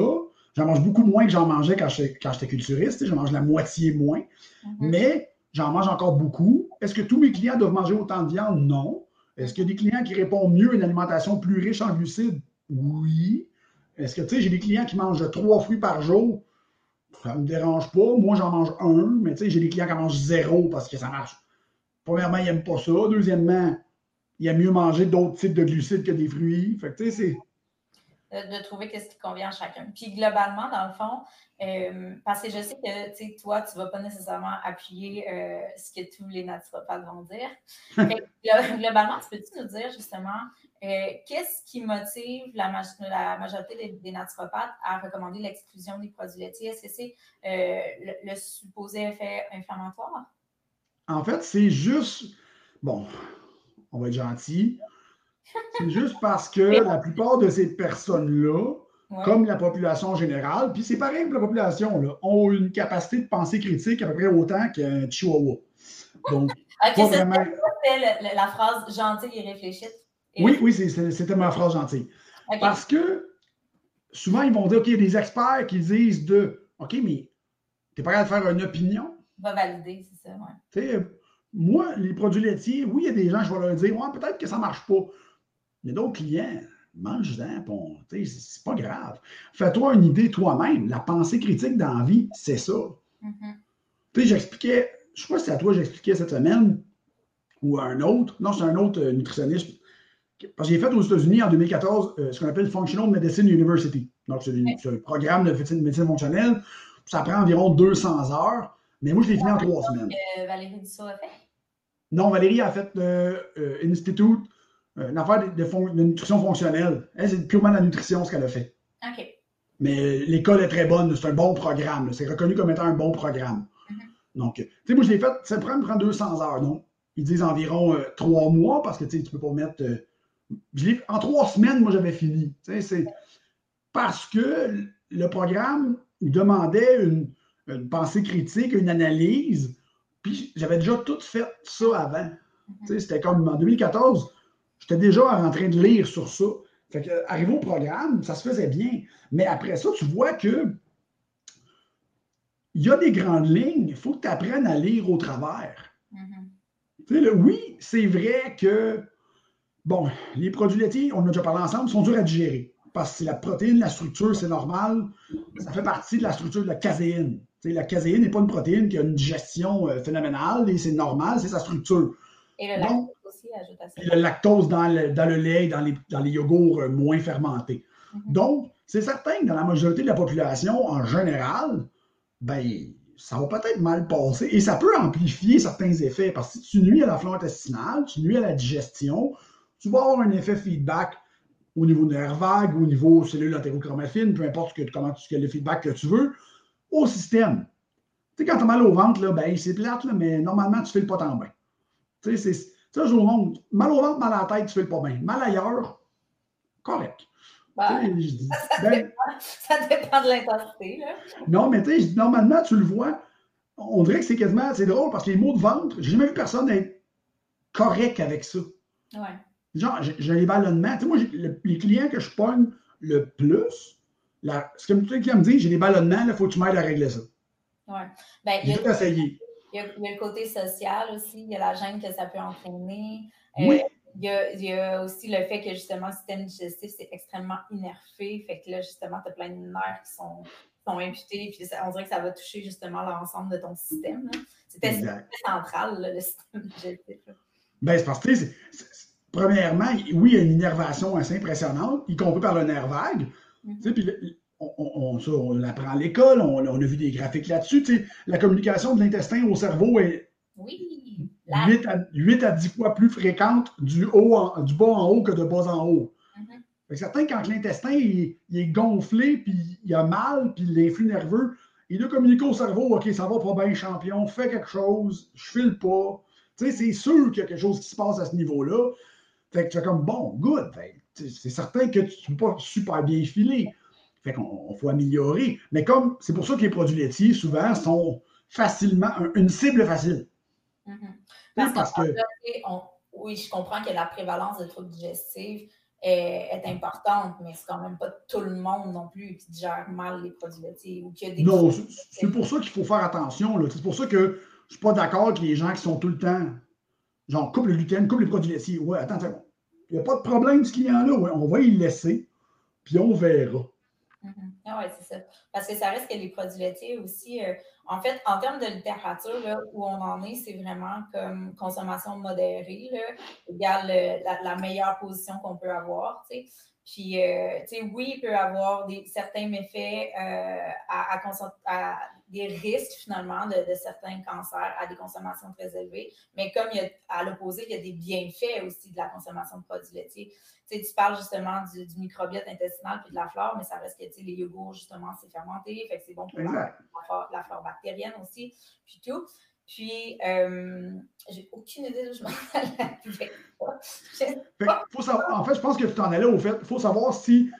J'en mange beaucoup moins que j'en mangeais quand j'étais culturiste. Je mange la moitié moins. Mm-hmm. Mais j'en mange encore beaucoup. Est-ce que tous mes clients doivent manger autant de viande? Non. Est-ce qu'il y a des clients qui répondent mieux à une alimentation plus riche en glucides? Oui. Est-ce que, tu sais, j'ai des clients qui mangent trois fruits par jour? Ça ne me dérange pas. Moi, j'en mange un, mais tu sais, j'ai des clients qui en mangent zéro parce que ça marche. Premièrement, ils n'aiment pas ça. Deuxièmement, il y a mieux manger d'autres types de glucides que des fruits. Fait que, c'est. De, trouver ce qui convient à chacun. Puis globalement, dans le fond, euh, parce que je sais que toi, tu ne vas pas nécessairement appuyer euh, ce que tous les naturopathes vont dire. [laughs] globalement, tu peux-tu nous dire justement Qu'est-ce qui motive la, majorité des, naturopathes à recommander l'exclusion des produits laitiers? Est-ce que c'est le, supposé effet inflammatoire? En fait, c'est juste, bon, on va être gentil, c'est juste parce que la plupart de ces personnes-là, comme la population générale, puis c'est pareil pour la population, là, ont une capacité de pensée critique à peu près autant qu'un chihuahua. Donc, [laughs] okay, vraiment... la, la, phrase gentille et réfléchie. Oui, oui, c'était ma phrase gentille. Parce que souvent, ils vont dire, OK, il y a des experts qui disent de OK, mais tu n'es pas capable de faire une opinion. Va valider, c'est ça, ouais. Moi, les produits laitiers, oui, il y a des gens, je vais leur dire, ouais, peut-être que ça ne marche pas. Mais d'autres clients, mange-en, bon, c'est pas grave. Fais-toi une idée toi-même. La pensée critique dans la vie, c'est ça. Tu sais, j'expliquais, je sais pas si c'est à toi j'expliquais cette semaine ou à un autre. Non, c'est un autre euh, nutritionniste. Parce que j'ai fait aux États-Unis en 2014 euh, ce qu'on appelle Functional Medicine University. Donc, c'est un programme de médecine, fonctionnelle. Ça prend environ 200 heures. Mais moi, je l'ai fini en trois semaines. Euh, Valérie Dussault a fait? Non, Valérie a fait euh, Institute euh, une affaire de, nutrition fonctionnelle. Elle, c'est purement la nutrition ce qu'elle a fait. OK. Mais l'école est très bonne, c'est un bon programme. C'est reconnu comme étant un bon programme. Mm-hmm. Donc, tu sais, moi, je l'ai fait, ça me prend 200 heures. Donc, ils disent environ euh, trois mois parce que tu ne peux pas mettre. Euh, en trois semaines, moi, j'avais fini. C'est parce que le programme demandait une, une, pensée critique, une analyse. Puis j'avais déjà tout fait ça avant. C'était comme en 2014, J'étais déjà en train de lire sur ça. Fait que, arrivé au programme, ça se faisait bien. Mais après ça, tu vois que il y a des grandes lignes. Il faut que tu apprennes à lire au travers. Mm-hmm. oui, c'est vrai que, bon, les produits laitiers, on a déjà parlé ensemble, sont durs à digérer. Parce que c'est la protéine, la structure, c'est normal. Ça fait partie de la structure de la caséine. La caséine n'est pas une protéine qui a une digestion euh, phénoménale et c'est normal, c'est sa structure. Et le lactose aussi ajoute à ça. le lactose dans le, lait, dans les, dans les yogourts euh, moins fermentés. Mm-hmm. Donc, c'est certain que dans la majorité de la population, en général, ben, ça va peut-être mal passer et ça peut amplifier certains effets parce que si tu nuis à la flore intestinale, tu nuis à la digestion, tu vas avoir un effet feedback au niveau nerf vague, au niveau cellules entérochromaffines, peu importe que, comment tu, quel le feedback que tu veux, au système. Tu sais, quand tu as mal au ventre, là, ben, c'est plate, mais normalement, tu fais le pas tant bien. Tu sais, c'est ça, je vous montre. Mal au ventre, mal à la tête, tu fais pas bien. Mal ailleurs, correct. Ben, [laughs] ça, ben, dépend, ça, dépend, de l'intensité. Non, mais tu sais, normalement, tu le vois, on dirait que c'est quasiment, c'est drôle parce que les mots de ventre, j'ai jamais vu personne être correct avec ça. Ouais. Genre, j'ai les ballonnements. Tu sais, moi, les clients que je pogne le plus, la, ce que qui me dit, j'ai des ballonnements, il faut que tu m'aides à régler ça. Ouais. Ben, j'ai tout essayé. Il y, a, le côté social aussi, il y a la gêne que ça peut entraîner. Euh, oui. il, y a, il, y a, aussi le fait que justement, le système digestif, c'est extrêmement innervé. Fait que là, justement, tu as plein de nerfs qui sont, sont imputés. Puis on dirait que ça va toucher justement l'ensemble de ton système. C'est central, le système digestif. Ben, c'est parce que, premièrement, oui, il y a une innervation assez impressionnante, y compris par le nerf vague. Mm-hmm. Puis on, on, l'apprend à l'école, on, a vu des graphiques là-dessus. la communication de l'intestin au cerveau est 8, à, 8, à, 10 fois plus fréquente du, haut du bas en haut que de bas en haut. Mm-hmm. C'est certain quand l'intestin il, est gonflé, puis il a mal, puis l'influx nerveux, il doit communiquer au cerveau OK, ça va pas bien, champion, fais quelque chose, je file pas. c'est sûr qu'il y a quelque chose qui se passe à ce niveau-là. Fait que tu fais comme bon, good. C'est certain que tu ne peux pas super bien filer. Fait qu'on faut améliorer. Mais comme c'est pour ça que les produits laitiers, souvent, sont facilement une cible facile. Mm-hmm. Parce, que, oui, je comprends que la prévalence de troubles digestifs est, importante, mais c'est quand même pas tout le monde non plus qui digère mal les produits laitiers ou qui a des. Non, c'est pour ça qu'il faut faire attention. C'est pour ça que je suis pas d'accord avec les gens qui sont tout le temps genre coupe le gluten, coupe les produits laitiers. Ouais, attends, attends. Il n'y a pas de problème, ce client-là. On va y laisser, puis on verra. Mm-hmm. Ah oui, c'est ça. Parce que ça reste que les produits laitiers aussi, euh, en fait, en termes de littérature, là, où on en est, c'est vraiment comme consommation modérée, là, égale la, meilleure position qu'on peut avoir. Puis, euh, oui, il peut avoir des, certains méfaits euh, à, à, des risques, finalement, de, certains cancers à des consommations très élevées. Mais comme il y a, à l'opposé, il y a des bienfaits aussi de la consommation de produits laitiers. Tu sais, tu parles justement du, microbiote intestinal puis de la flore, mais ça reste que, tu sais, les yogourts, justement, c'est fermenté, fait que c'est bon pour la, la, flore, bactérienne aussi, puis tout. Puis, euh, j'ai aucune idée d'où je m'en allais faut savoir, en fait, je pense que tu en allais au fait. Il faut savoir si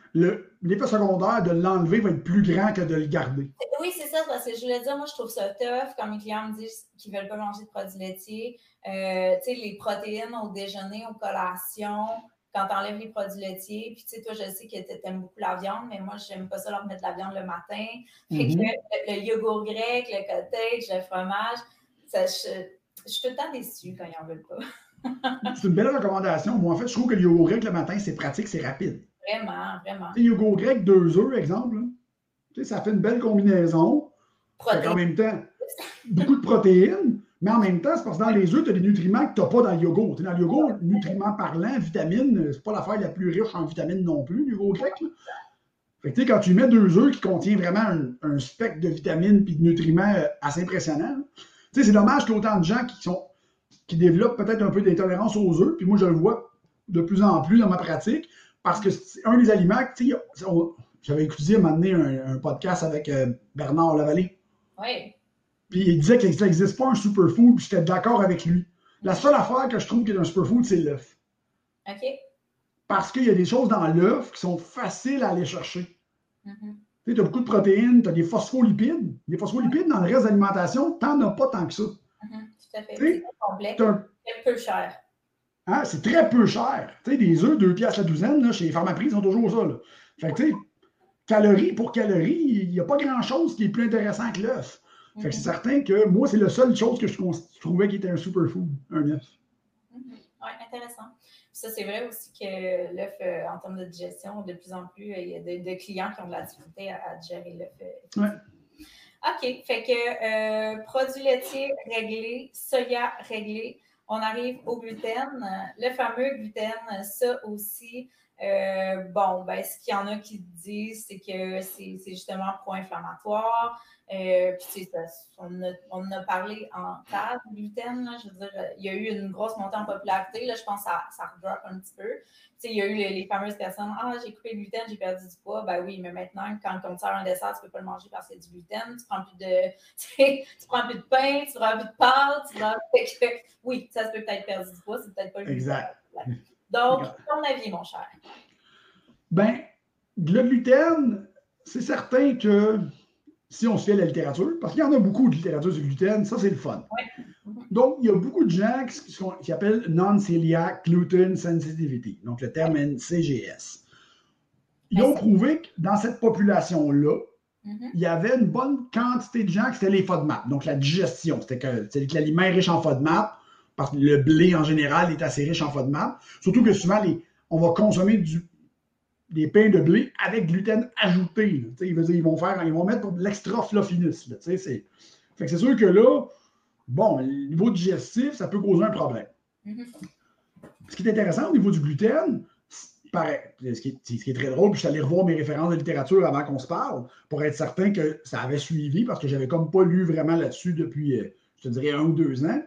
l'effet secondaire de l'enlever va être plus grand que de le garder. Oui, c'est ça, parce que je voulais dire, moi, je trouve ça tough quand mes clients me disent qu'ils ne veulent pas manger de produits laitiers. Euh, tu sais, les protéines au déjeuner, aux collations, quand tu enlèves les produits laitiers. Puis, tu sais, toi, je sais que tu aimes beaucoup la viande, mais moi, j'aime pas ça leur mettre de la viande le matin. Fait que mm-hmm. le, yogourt grec, le cottage, le fromage, ça, je, je suis tout le temps déçue quand ils n'en veulent pas. [laughs] c'est une belle recommandation. Moi, en fait, je trouve que le yogourt grec le matin, c'est pratique, c'est rapide. Vraiment, vraiment. Yogourt grec, deux œufs, exemple, ça fait une belle combinaison. En même temps, beaucoup de protéines, mais en même temps, c'est parce que dans les œufs, tu as des nutriments que tu n'as pas dans le yogourt. dans le yogourt, nutriments parlant, vitamines, c'est pas l'affaire la plus riche en vitamines non plus, le yogourt grec. Fait que, quand tu mets deux œufs qui contiennent vraiment un, spectre de vitamines et de nutriments euh, assez impressionnant, c'est dommage qu'il y ait autant de gens qui sont qui développent peut-être un peu d'intolérance aux œufs. Puis moi, je le vois de plus en plus dans ma pratique parce que c'est un des aliments, tu sais, j'avais écouté à un moment donné un, podcast avec euh, Bernard Lavallée. Oui. Puis il disait qu'il n'existe pas un superfood, puis j'étais d'accord avec lui. La seule affaire que je trouve qu'il y a un superfood, c'est l'œuf. OK. Parce qu'il y a des choses dans l'œuf qui sont faciles à aller chercher. Mm-hmm. Tu as beaucoup de protéines, tu as des phospholipides. Les phospholipides, dans le reste de l'alimentation, tu n'en as pas tant que ça. Mm-hmm tout à fait. C'est. C'est peu cher. Hein, c'est très peu cher. Tu sais, des œufs, deux piastres la douzaine, là, chez les pharmaprix, ils ont toujours ça. Là. Fait que, tu sais, calories pour calories, il n'y a pas grand-chose qui est plus intéressant que l'œuf. Fait que c'est mm-hmm. certain que moi, c'est la seule chose que je, trouvais qui était un superfood, un œuf. Mm-hmm. Oui, intéressant. Ça, c'est vrai aussi que l'œuf, euh, en termes de digestion, de plus en plus, il y a de, clients qui ont de la difficulté à, digérer l'œuf. Euh, OK. Fait que euh, produits laitiers réglés, soya réglé. On arrive au gluten. Le fameux gluten, ça aussi, euh, bon, ben, ce qu'il y en a qui disent, c'est que c'est justement pro-inflammatoire. Euh, puis, on, a, on a parlé en tas du gluten. Là, je veux dire, il y a eu une grosse montée en popularité. Là, je pense que ça, ça redrop un petit peu. il y a eu les, fameuses personnes Ah, j'ai coupé le gluten, j'ai perdu du poids. Ben oui, mais maintenant, quand on te sert un dessert, tu ne peux pas le manger parce qu'il y a du gluten. Tu prends plus de, [laughs] tu prends plus de pain, tu prends plus de pâtes. Tu prends... oui, ça se peut peut-être perdre du poids, c'est peut-être pas le Exact. Donc, ton avis, mon cher? Ben, le gluten, c'est certain que si on se fait la littérature, parce qu'il y en a beaucoup de littérature sur le gluten, ça c'est le fun. Donc, il y a beaucoup de gens qui, appellent Non-Celiac Gluten Sensitivity, donc le terme NCGS. Ils ont prouvé que dans cette population-là, mm-hmm. il y avait une bonne quantité de gens qui c'était les FODMAP, donc la digestion. C'était que, l'aliment est riche en FODMAP, parce que le blé en général est assez riche en FODMAP. Surtout que souvent, les, on va consommer du des pains de blé avec gluten ajouté. ils, ils, vont faire, ils vont mettre pour l'extra fluffiness. C'est, c'est sûr que là, bon, le niveau digestif, ça peut causer un problème. Mm-hmm. Ce qui est intéressant au niveau du gluten, pareil, ce, qui est, très drôle, puis je suis allé revoir mes références de littérature avant qu'on se parle, pour être certain que ça avait suivi, parce que j'avais comme pas lu vraiment là-dessus depuis, euh, je te dirais, un ou deux ans.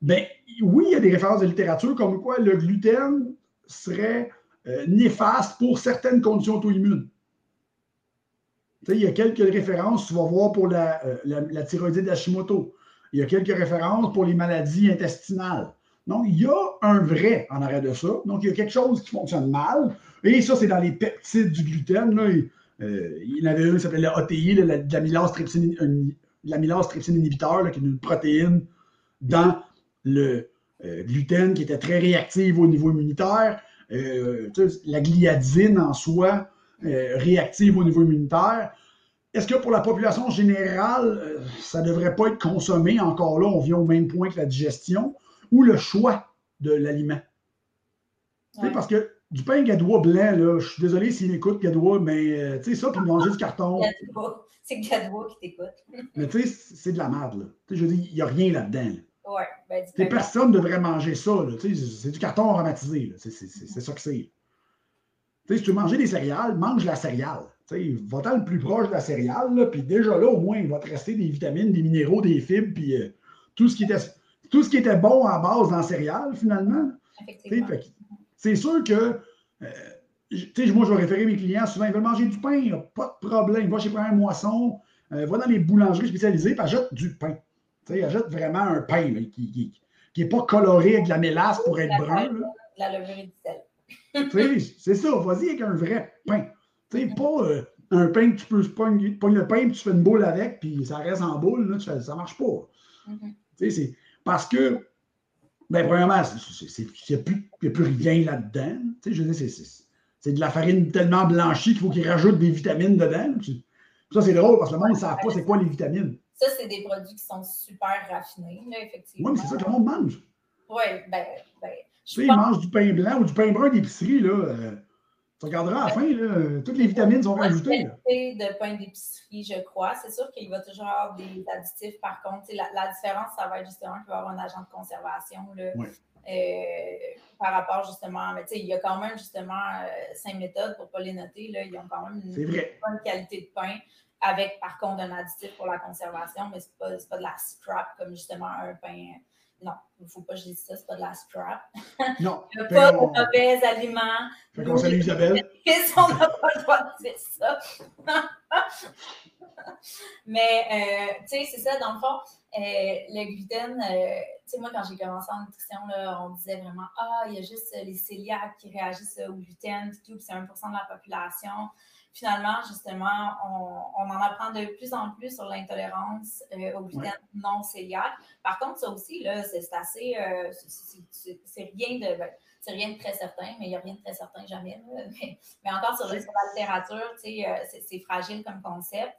Ben, oui, il y a des références de littérature comme quoi le gluten serait euh, néfaste pour certaines conditions auto-immunes. il y a quelques références, tu vas voir pour la, euh, la, thyroïdite d'Hashimoto. Il y a quelques références pour les maladies intestinales. Donc, il y a un vrai en arrêt de ça. Donc, il y a quelque chose qui fonctionne mal. Et ça, c'est dans les peptides du gluten. Là. Euh, il y en avait un qui s'appelait le ATI, l'amylase trypsine, inhibiteur, qui est une protéine dans le gluten qui était très réactive au niveau immunitaire. Euh, la gliadine en soi euh, réactive au niveau immunitaire. Est-ce que pour la population générale, euh, ça ne devrait pas être consommé? Encore là, on vient au même point que la digestion ou le choix de l'aliment? Parce que du pain gadois blanc, là, je suis désolé s'il écoute gadois, mais tu sais, ça, pour manger du carton. [laughs] C'est gadois qui t'écoute. mais tu sais, c'est de la merde. Je veux dire, il n'y a rien là-dedans. là dedans Ouais, ben, personne ne devrait manger ça. C'est du carton aromatisé. C'est ça que c'est. si tu veux manger des céréales, mange la céréale. Va-t'en le plus proche de la céréale, puis déjà là, au moins, il va te rester des vitamines, des minéraux, des fibres, puis euh, tout, ce qui était, tout ce qui était bon à base dans la céréale, finalement. C'est sûr que, euh, moi, je vais référer mes clients, souvent, ils veulent manger du pain, pas de problème. Va chez un Moisson, euh, va dans les boulangeries spécialisées, puis achète du pain. Tu achète vraiment un pain qui n'est pas coloré avec de la mélasse pour être brun. La levure et du sel. c'est ça, vas-y avec un vrai pain. Tu sais, pas euh, un pain que tu peux pogner, le pain et tu fais une boule avec, puis ça reste en boule, là, ça ne marche pas. Mm-hmm. Sais, c'est parce que, ben, premièrement, il n'y a, plus rien là-dedans. Sais, je veux dire, c'est de la farine tellement blanchie qu'il faut qu'ils rajoutent des vitamines dedans. Ça, c'est drôle parce que le monde ne sait pas c'est quoi les vitamines. Ça, c'est des produits qui sont super raffinés, là, effectivement. Oui, mais c'est ça que le monde mange. Oui, ben, ben tu sais, ils mangent du pain blanc ou du pain brun d'épicerie, là. Euh, tu regarderas à la fin, là, toutes les vitamines sont rajoutées. de pain d'épicerie, je crois. C'est sûr qu'il va toujours avoir des additifs. Par contre, la, différence, ça va être justement qu'il va y avoir un agent de conservation là, euh, par rapport justement. Mais il y a quand même justement euh, cinq méthodes pour ne pas les noter. Là, ils ont quand même une bonne qualité de pain avec par contre un additif pour la conservation, mais ce n'est pas, pas de la scrap comme justement un pain non, il ne faut pas que je dise ça, c'est pas de la scrap. [laughs] Non. Il n'y a pas de mauvais aliments. Fait qu'on salue Isabelle. [laughs] on n'a pas le droit de dire ça. [laughs] Mais, euh, tu sais, c'est ça, dans le fond, euh, le gluten, euh, tu sais, moi, quand j'ai commencé en nutrition, là, on disait vraiment, ah, il y a juste les cœliaques qui réagissent au gluten, tout, puis c'est 1% de la population finalement, justement, on, en apprend de plus en plus sur l'intolérance euh, au gluten non cœliaque. Par contre, ça aussi, là, c'est assez, euh, c'est rien de, ben, c'est rien de très certain, mais il n'y a rien de très certain jamais. [laughs] Mais, encore sur, la littérature, euh, c'est fragile comme concept.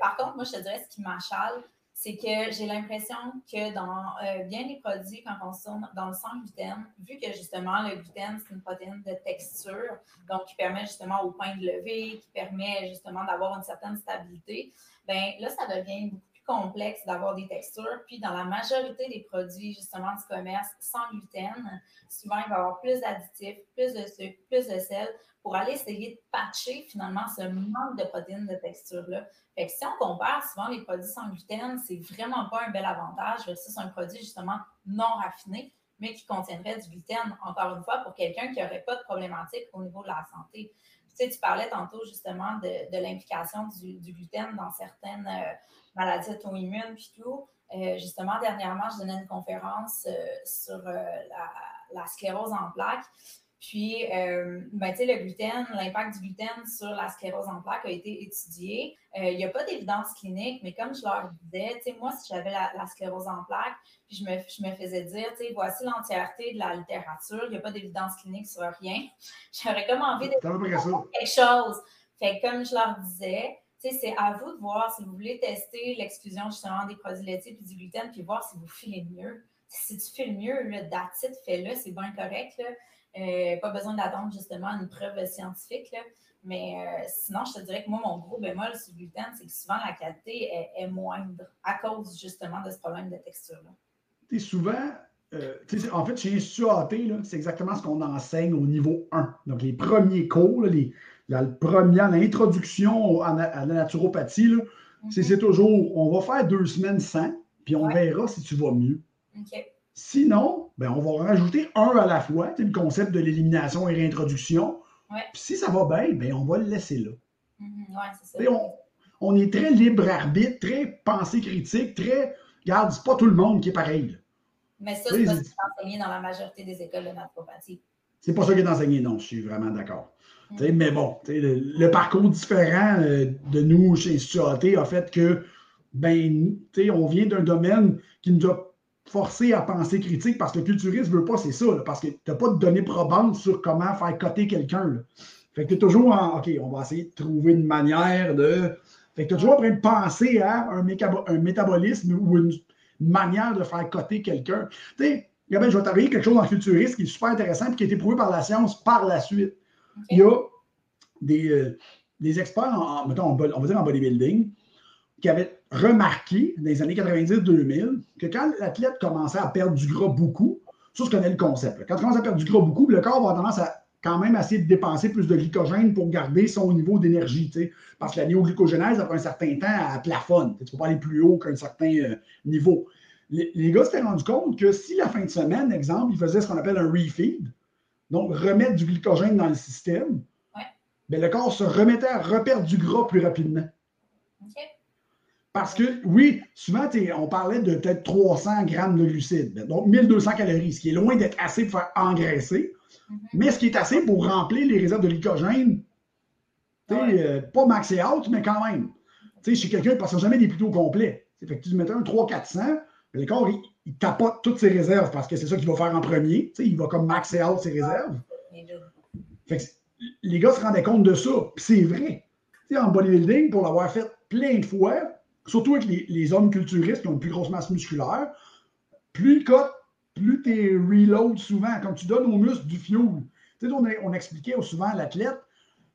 par contre, moi, je te dirais, ce qui m'achale, c'est que j'ai l'impression que dans euh, bien des produits, quand on tourne dans le sans gluten, vu que justement le gluten, c'est une protéine de texture, donc qui permet justement au pain de lever, qui permet justement d'avoir une certaine stabilité, bien là, ça devient beaucoup plus complexe d'avoir des textures. Puis dans la majorité des produits justement du commerce sans gluten, souvent il va y avoir plus d'additifs, plus de sucre, plus de sel pour aller essayer de patcher finalement ce manque de protéines de texture-là. Fait que si on compare souvent les produits sans gluten, c'est vraiment pas un bel avantage c'est un produit justement non raffiné, mais qui contiendrait du gluten, encore une fois, pour quelqu'un qui n'aurait pas de problématique au niveau de la santé. Tu sais, tu parlais tantôt justement de, l'implication du, gluten dans certaines euh, maladies auto-immunes puis tout. Euh, justement, dernièrement, je donnais une conférence euh, sur la, sclérose en plaques. Puis, euh, ben, le gluten, l'impact du gluten sur la sclérose en plaques a été étudié. Euh, il n'y a pas d'évidence clinique, mais comme je leur disais, moi, si j'avais la, sclérose en plaques, puis je me, je me faisais dire, voici l'entièreté de la littérature, il n'y a pas d'évidence clinique sur rien, [laughs] j'aurais comme envie de faire quelque chose. Fait comme je leur disais, c'est à vous de voir si vous voulez tester l'exclusion justement des produits laitiers et du gluten, puis voir si vous filez mieux. Si tu files mieux, le datit, fais-le, c'est bien correct. Là. Euh, pas besoin d'attendre justement une preuve scientifique. Mais euh, sinon, je te dirais que moi, mon gros bémol sur le gluten, c'est que souvent la qualité est, moindre à cause justement de ce problème de texture-là. souvent, euh, en fait, chez Institut AT, c'est exactement ce qu'on enseigne au niveau 1. Donc, les premiers cours, les, la première, l'introduction à, la naturopathie, mhm. c'est toujours on va faire deux semaines sans, puis on verra si tu vas mieux. Sinon, ben, on va rajouter un à la fois, le concept de l'élimination et réintroduction. Puis si ça va bien, ben, on va le laisser là. Mm-hmm. on, est très libre arbitre, très pensée critique, très. Regarde, c'est pas tout le monde qui est pareil. Mais ça, c'est pas ce qui est enseigné dans la majorité des écoles de naturopathie. C'est pas ça qui est enseigné, non, je suis vraiment d'accord. Mm-hmm. Mais bon, le, parcours différent euh, de nous chez Institut a fait que, ben, on vient d'un domaine qui nous a forcé à penser critique parce que le culturiste ne veut pas, c'est ça, parce que tu n'as pas de données probantes sur comment faire coter quelqu'un. Fait que tu es toujours en OK, on va essayer de trouver une manière de. Fait que tu es toujours en train de penser à un, un métabolisme ou une, manière de faire coter quelqu'un. Tu sais, je vais t'arriver quelque chose en culturiste qui est super intéressant et qui a été prouvé par la science par la suite. Il y a des, euh, des experts, en, mettons, on va dire en bodybuilding, qui avaient remarqué dans les années 90-2000 que quand l'athlète commençait à perdre du gras beaucoup, ça, je connais le concept. Quand tu commences à perdre du gras beaucoup, le corps va tendance à quand même essayer de dépenser plus de glycogène pour garder son niveau d'énergie. Parce que la néoglycogénèse, après un certain temps, elle plafonne. Tu ne peux pas aller plus haut qu'un certain euh, niveau. Les, les gars s'étaient rendus compte que si la fin de semaine, exemple, ils faisaient ce qu'on appelle un refeed, donc remettre du glycogène dans le système, ben, le corps se remettait à reperdre du gras plus rapidement. Parce que, oui, souvent, on parlait de peut-être 300 grammes de glucides, donc 1200 calories, ce qui est loin d'être assez pour faire engraisser, mm-hmm. mais ce qui est assez pour remplir les réserves de glycogène, euh, pas max et out, mais quand même. chez quelqu'un, il ne passe jamais des plutôt complets. Fait que tu mettais un 300-400, ben, le corps, il, il, tapote toutes ses réserves parce que c'est ça qu'il va faire en premier. il va comme max et out ses réserves. Fait que, les gars se rendaient compte de ça. c'est vrai. en bodybuilding, pour l'avoir fait plein de fois, surtout avec les, hommes culturistes qui ont une plus grosse masse musculaire, plus plus tu es reload souvent, quand tu donnes aux muscles du fuel. Tu sais, on, on, expliquait souvent à l'athlète,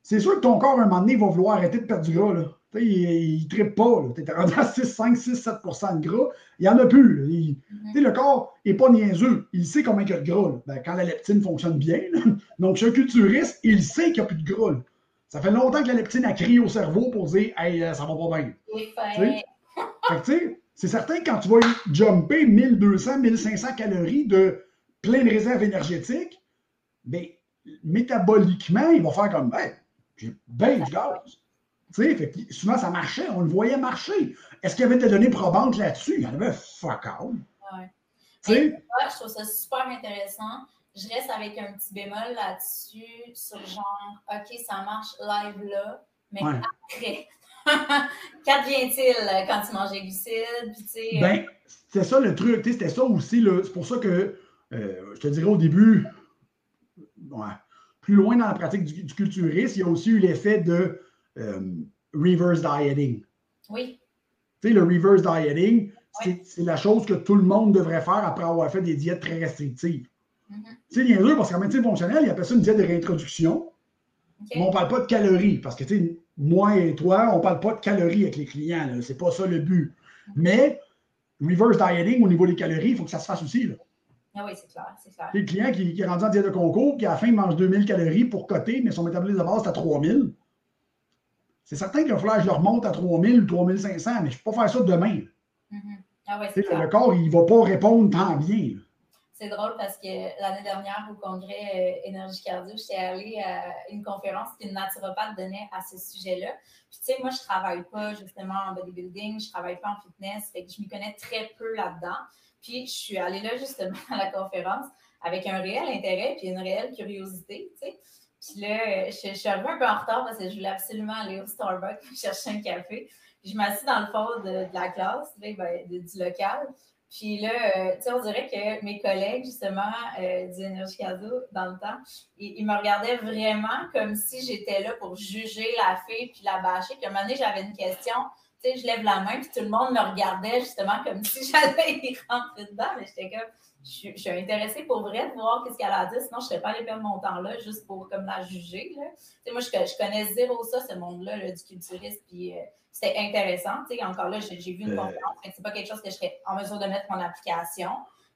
c'est sûr que ton corps, à un moment donné, va vouloir arrêter de perdre du gras. Là. il ne trippe pas. Tu es rendu à 6, 5, 6, 7% de gras. Il n'y en a plus. Mm-hmm. Le corps n'est pas niaiseux. Il sait combien il y a de gras. Ben, quand la leptine fonctionne bien, donc chez un culturiste, il sait qu'il n'y a plus de gras. Ça fait longtemps que la leptine a crié au cerveau pour dire Hey, euh, ça va pas bien. c'est certain que quand tu vas jumper 1200, 1500 calories de pleine réserve énergétique, ben, métaboliquement, il va faire comme ben, j'ai bien du gaz. Fait souvent, ça marchait, on le voyait marcher. Est-ce qu'il y avait des données probantes là-dessus? Il y en avait fuck all. Ouais. je trouve ça super intéressant je reste avec un petit bémol là-dessus, sur genre, OK, ça marche live là, mais après. [laughs] Qu'advient-il quand tu manges des glucides? Puis, ben, euh, c'était ça le truc. C'était ça aussi. C'est pour ça que euh, je te dirais au début, plus loin dans la pratique du, culturisme, il y a aussi eu l'effet de euh, reverse dieting. Oui. Tu sais, le reverse dieting, c'est la chose que tout le monde devrait faire après avoir fait des diètes très restrictives. Tu sais, niaiseux, parce qu'en médecine fonctionnelle, il appelle ça une diète de réintroduction. Mais on ne parle pas de calories, parce que, tu sais, moi et toi, on ne parle pas de calories avec les clients. Ce n'est pas ça le but. Mais reverse dieting au niveau des calories, il faut que ça se fasse aussi. Là. Ah oui, c'est clair, c'est clair. Le client qui, est rendu en diète de concours, qui à la fin mange 2000 calories pour coter, mais son métabolisme de base est à 3000. C'est certain que le remonte à 3000 ou 3500, mais je ne peux pas faire ça demain. Mm-hmm. ah ouais, le corps, il ne va pas répondre tant bien c'est drôle parce que l'année dernière, au congrès euh, Énergie Cardio, j'étais allée à une conférence qu'une naturopathe donnait à ce sujet-là. Puis, tu sais, moi, je ne travaille pas justement en bodybuilding, je ne travaille pas en fitness, fait que je m'y connais très peu là-dedans. Puis, je suis allée là justement [laughs] à la conférence avec un réel intérêt puis une réelle curiosité, tu sais. Puis là, je, suis arrivée un peu en retard parce que je voulais absolument aller au Starbucks [laughs] chercher un café. Puis je m'assis dans le fond de, la classe, ben, du local. Puis là, euh, tu sais, on dirait que mes collègues, justement, euh, du Énergie Cadeau, dans le temps, ils, me regardaient vraiment comme si j'étais là pour juger la fille puis la bâcher. Puis à un moment donné, j'avais une question, tu sais, je lève la main, puis tout le monde me regardait justement comme si [laughs] j'allais y rentrer dedans. Mais j'étais comme, je, suis intéressée pour vrai de voir qu'est-ce qu'elle a dit, sinon je ne serais pas allée perdre mon temps là juste pour comme la juger. Là. Tu sais, moi, je, je, connais zéro ça, ce monde-là, du culturiste, puis... Euh, c'était intéressant. Tu sais, encore là, j'ai vu une euh. conférence, mais c'est pas quelque chose que je serais en mesure de mettre en application.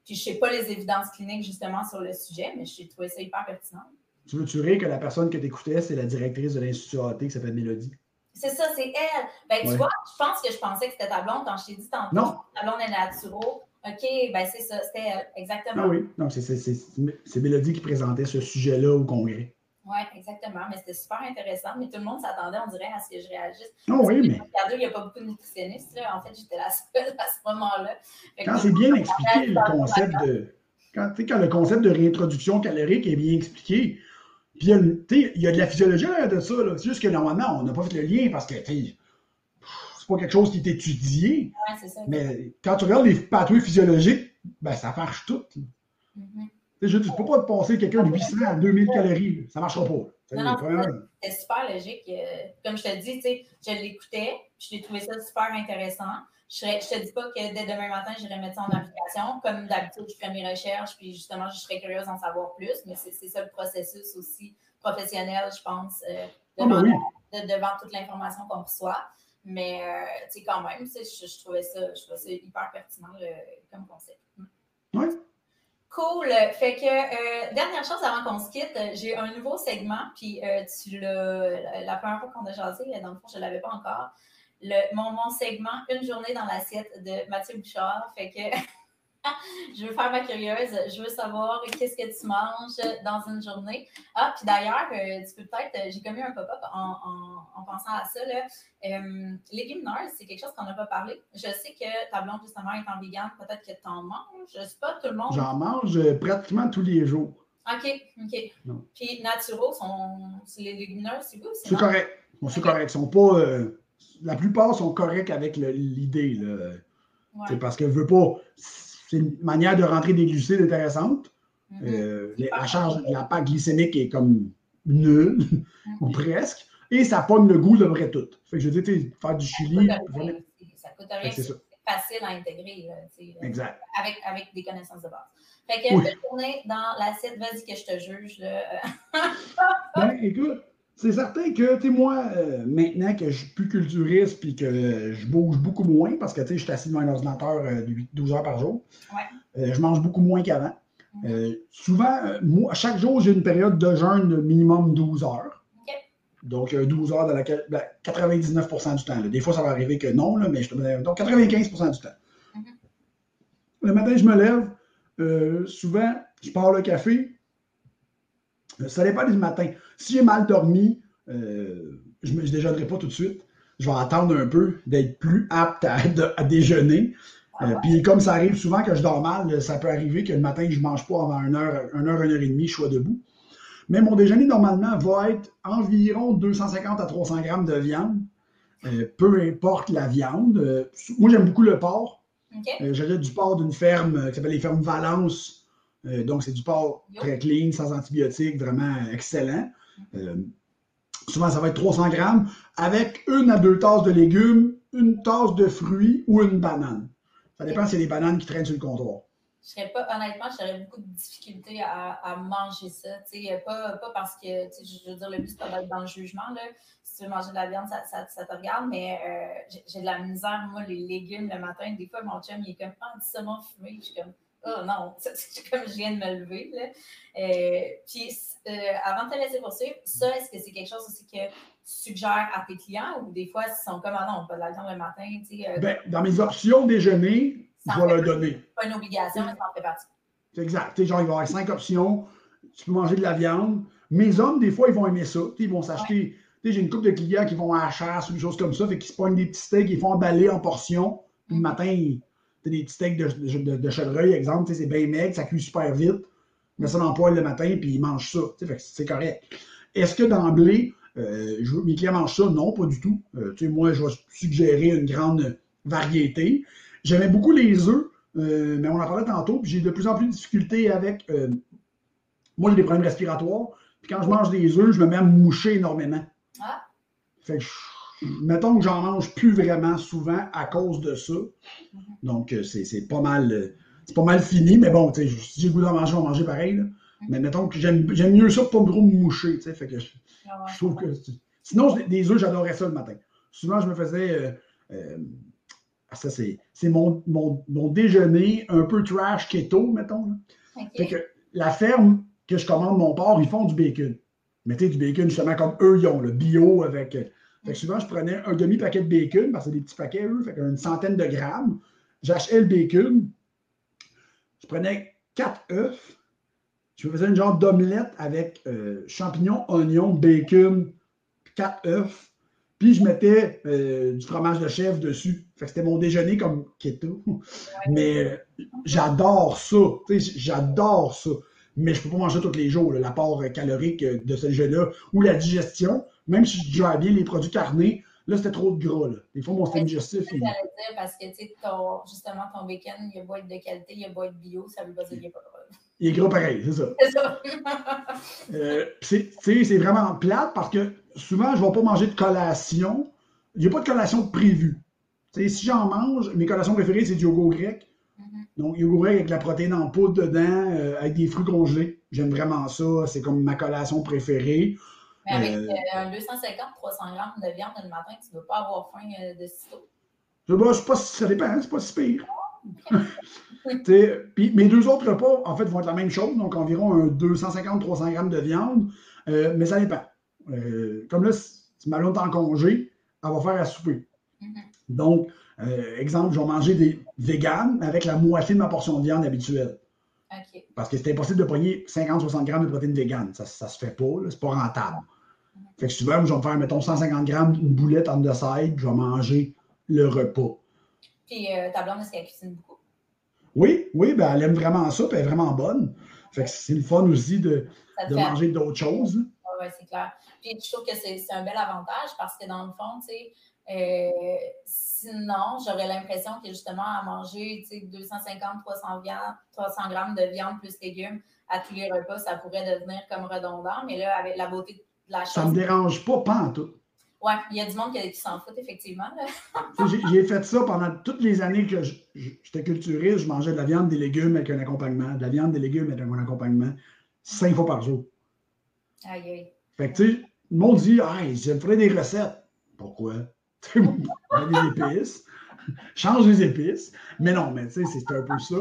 Puis je sais pas les évidences cliniques justement sur le sujet, mais j'ai trouvé ça hyper pertinent. Tu veux tuer que la personne que tu écoutais, c'est la directrice de l'Institut AT qui s'appelle Mélodie? C'est ça, c'est elle. Ben, tu vois, je pense que je pensais que c'était ta blonde quand je t'ai dit tantôt. Non. Ta blonde est naturo. OK, ben c'est ça, c'était elle, exactement. Ah oui, donc c'est Mélodie qui présentait ce sujet-là au congrès. Oui, exactement. Mais c'était super intéressant. Mais tout le monde s'attendait, on dirait, à ce que je réagisse. Non, oui, mais. Il n'y a pas beaucoup de nutritionnistes. Là. En fait, j'étais la seule à ce moment-là. Quand c'est bien expliqué, le concept de. Quand, quand le concept de réintroduction calorique est bien expliqué, puis il y a de la physiologie de ça. C'est juste que normalement, on n'a pas fait le lien parce que c'est pas quelque chose qui est étudié. Ouais, c'est ça. Mais quand tu regardes les pathways physiologiques, ben, ça marche tout. Je ne peux pas te passer quelqu'un de 800 à 2000 calories. Ça ne marchera pas. C'est super logique. Euh, comme je te dis, je l'écoutais, je l'ai trouvé ça super intéressant. Je ne te dis pas que dès demain matin, j'irai mettre ça en application. Comme d'habitude, je ferai mes recherches, puis justement, je serais curieuse d'en savoir plus. Mais c'est ça le processus aussi professionnel, je pense, euh, ah, ben devant, toute l'information qu'on reçoit. Mais euh, quand même, je, trouvais ça, je trouvais ça hyper pertinent comme concept. Oui. Cool. Fait que, euh, dernière chose avant qu'on se quitte, j'ai un nouveau segment, puis euh, tu l'as, la première fois qu'on a jasé, dans le fond, je ne l'avais pas encore. Le, mon, mon segment, Une journée dans l'assiette de Mathieu Bouchard. Fait que [laughs] je veux faire ma curieuse. Je veux savoir qu'est-ce que tu manges dans une journée. Ah, puis d'ailleurs, euh, tu peux peut-être, euh, j'ai commis un pop-up en, pensant à ça. Là. Euh, légumineuses, c'est quelque chose qu'on n'a pas parlé. Je sais que ta blonde, justement, est en vegan. Peut-être que tu en manges. Je ne sais pas, tout le monde. J'en mange pratiquement tous les jours. OK, OK. Puis naturaux, sont... les légumineuses, c'est vous? C'est correct. c'est correct. Sont pas, la plupart sont corrects avec l'idée. Ouais. Parce que je veux pas c'est une manière de rentrer des glucides intéressante. Mm-hmm. Euh, la charge, la pâte glycémique est comme nulle, mm-hmm. ou presque, et ça pogne le goût de vrai tout. Fait que je dis, faire du chili. Ça coûte rien, c'est facile à intégrer. exact. Avec, avec des connaissances de base. Fait que, oui. tourner dans l'assiette, vas-y que je te juge. Là. ben, écoute, c'est certain que, tu moi, euh, maintenant que je suis plus culturiste puis que je bouge beaucoup moins, parce que, tu sais, je suis assis devant un ordinateur 12 euh, heures par jour, euh, je mange beaucoup moins qu'avant. Souvent, moi, chaque jour, j'ai une période de jeûne de minimum 12 heures. Donc, 12 heures dans laquelle, 99% du temps. Des fois, ça va arriver que non, là, mais je te donc 95% du temps. Mm-hmm. Le matin, je me lève. souvent, je pars le café. Ça dépend du matin. Si j'ai mal dormi, euh, je ne déjeunerai pas tout de suite. Je vais attendre un peu d'être plus apte à, déjeuner. Euh, puis comme ça arrive souvent que je dors mal, ça peut arriver que le matin, je ne mange pas avant une heure, une heure, une heure et demie, je sois debout. Mais mon déjeuner, normalement, va être environ 250 à 300 grammes de viande, euh, peu importe la viande. moi, j'aime beaucoup le porc. J'achète du porc d'une ferme qui s'appelle les fermes Valence. donc, c'est du porc très clean, sans antibiotiques, vraiment excellent. Euh, souvent, ça va être 300 grammes avec une à deux tasses de légumes, une tasse de fruits ou une banane. Ça dépend si c'est des bananes qui traînent sur le comptoir. Je serais pas, honnêtement, j'aurais beaucoup de difficultés à, manger ça. Pas, pas parce que, je veux dire, le but, c'est pas d'être dans le jugement. Là. Si tu veux manger de la viande, ça, te regarde, mais euh, j'ai de la misère, moi, les légumes le matin. Des fois, mon chum, il est comme anti-saumon fumé. Je suis comme, oh non, [laughs] c'est comme je viens de me lever. Là. Euh, puis, euh, avant de te laisser poursuivre, ça, est-ce que c'est quelque chose aussi que tu suggères à tes clients ou des fois, ils sont comme, ah non, pas de la viande le matin? Euh, ben, dans mes options déjeuner, je vais leur donner. Pas une obligation, mais ça en fait partie. C'est exact. genre, il va y avoir cinq options. Tu peux manger de la viande. Mes hommes, des fois, ils vont aimer ça. ils vont s'acheter. J'ai une couple de clients qui vont à la chasse ou des choses comme ça, fait qu'ils se pognent des petits steaks, ils font emballer en portions. le mm. matin, des petits steaks de, de, de chevreuil, exemple, c'est bien maigre, ça cuit super vite. Mais ça dans le poêle le matin, puis ils mangent ça. C'est correct. Est-ce que d'emblée, euh, mes clients mangent ça? Non, pas du tout. Euh, moi, je vais suggérer une grande variété. J'aimais beaucoup les œufs, euh, mais on en parlait tantôt, puis j'ai de plus en plus de difficultés avec. Euh, moi, j'ai des problèmes respiratoires. Puis quand je mange des œufs, je me mets à moucher énormément. Ah. Fait que mettons que j'en mange plus vraiment souvent à cause de ça. Donc, euh, c'est pas mal. Euh, c'est pas mal fini, mais bon, si j'ai le goût d'en manger, on va manger pareil. Mais mettons que j'aime mieux ça pour pas me moucher. Fait que ah je, trouve que. Sinon, des œufs, j'adorais ça le matin. Souvent, je me faisais. Euh, ça, c'est mon, mon, mon, déjeuner un peu trash keto, mettons. Fait que la ferme que je commande mon porc, ils font du bacon. Mettez du bacon justement comme eux, ils ont, le bio avec fait que souvent, je prenais un demi-paquet de bacon, parce que c'est des petits paquets, eux, fait une centaine de grammes. J'achetais le bacon. Je prenais quatre œufs. Je me faisais une genre d'omelette avec euh, champignons, oignons, bacon, quatre œufs. Puis je mettais euh, du fromage de chèvre dessus. Fait que c'était mon déjeuner comme keto. Mais euh, j'adore ça. J'adore ça. Mais je ne peux pas manger tous les jours. L'apport calorique de ce jeu-là ou la digestion même si je digère bien les produits carnés, là, c'était trop de gras. Là. Des fois, mon système digestif. C'est dire parce que, tu sais, justement, ton bacon, il a beau être de qualité, il a beau être bio, ça veut pas dire qu'il n'est pas gras. Il est gras pareil, c'est ça. [laughs] C'est ça. euh, c'est vraiment plate parce que souvent, je ne vais pas manger de collation. Il n'y a pas de collation prévue. si j'en mange, mes collations préférées, c'est du yogourt grec. Mm-hmm. Donc, yogourt grec avec la protéine en poudre dedans, euh, avec des fruits congelés. J'aime vraiment ça. C'est comme ma collation préférée. Mais avec euh, un 250-300 grammes de viande le matin, tu ne dois pas avoir faim euh, de sitôt. Je, bah, pas, ça dépend, c'est pas si pire. [laughs] Puis mes deux autres repas, en fait, vont être la même chose, donc environ 250-300 grammes de viande, euh, mais ça dépend. Euh, comme là, si ma blonde est en congé, elle va faire à souper. Mm-hmm. Donc, euh, exemple, je vais manger des véganes avec la moitié de ma portion de viande habituelle. Parce que c'est impossible de prendre 50-60 grammes de protéines véganes. Ça ne se fait pas, c'est pas rentable. Fait que souvent, je vais me faire, mettons, 150 grammes, une boulette en the side, je vais manger le repas. Puis euh, ta blonde, est-ce qu'elle cuisine beaucoup? Oui, oui, ben, elle aime vraiment ça, puis elle est vraiment bonne. Fait que c'est le fun aussi de, de manger d'autres choses. Oui, c'est clair. Puis je trouve que c'est un bel avantage parce que dans le fond, tu sais, euh, sinon, j'aurais l'impression que justement à manger 250, 300, 300 grammes de viande plus légumes à tous les repas, ça pourrait devenir comme redondant. Mais là, avec la beauté de la chose. Ça ne me dérange pas, pas en tout. Oui, il y a du monde qui, s'en fout, effectivement. J'ai fait ça pendant toutes les années que j'étais culturiste. Je mangeais de la viande, des légumes avec un accompagnement. De la viande, des légumes avec un accompagnement. Cinq fois par jour. Aïe, aïe. Fait que, tu sais, le monde dit, ah, je ferais des recettes. Pourquoi? [laughs] des épices. Change les épices. Mais non, mais tu sais, c'est un peu ça.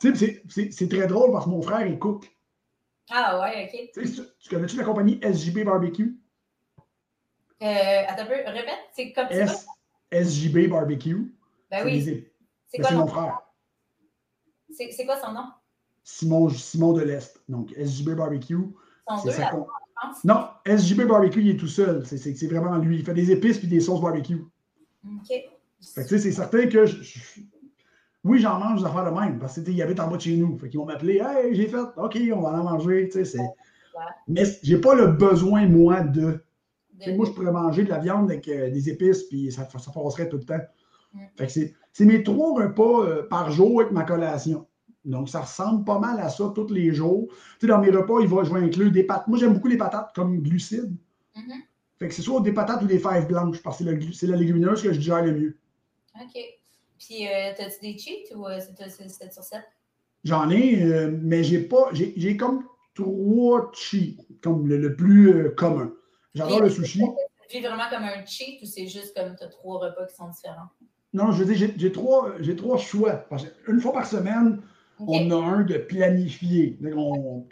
Tu sais, c'est très drôle parce que mon frère, il cook. Ah ouais, OK. Tu connais-tu la compagnie SJB Barbecue? Euh, attends un peu, répète, c'est comme ça? SJB Barbecue. Ben oui. C'est ben, mon frère. C'est quoi son nom? Simon, Simon de l'Est. Donc, SJB Barbecue. Son sa Non, SJB Barbecue, il est tout seul. C'est vraiment lui. Il fait des épices puis des sauces barbecue. OK. Fait que, c'est certain que oui, j'en mange des affaires de même parce qu'il habite en bas de chez nous. Fait qu'ils vont m'appeler Hey, j'ai fait, OK, on va en manger. Tu sais, Mais j'ai pas le besoin, moi, de moi, je pourrais manger de la viande avec euh, des épices, puis ça, ça passerait tout le temps. Mm. Fait que c'est mes trois repas euh, par jour avec ma collation. Donc, ça ressemble pas mal à ça tous les jours. Tu sais, dans mes repas, il va, je vais inclure des patates. Moi, j'aime beaucoup les patates comme glucides. Mm-hmm. Fait que c'est soit des patates ou des fèves blanches, parce que c'est la légumineuse que je digère le mieux. OK. Puis, euh, as-tu des cheats ou c'est 7 sur 7? J'en ai, mais j'ai pas. J'ai comme trois cheats, comme le plus commun. J'adore le sushi. C'est vraiment comme un cheat ou c'est juste comme tu as trois repas qui sont différents? Non, je veux dire, j'ai trois, trois choix. Une fois par semaine, on a un de planifié.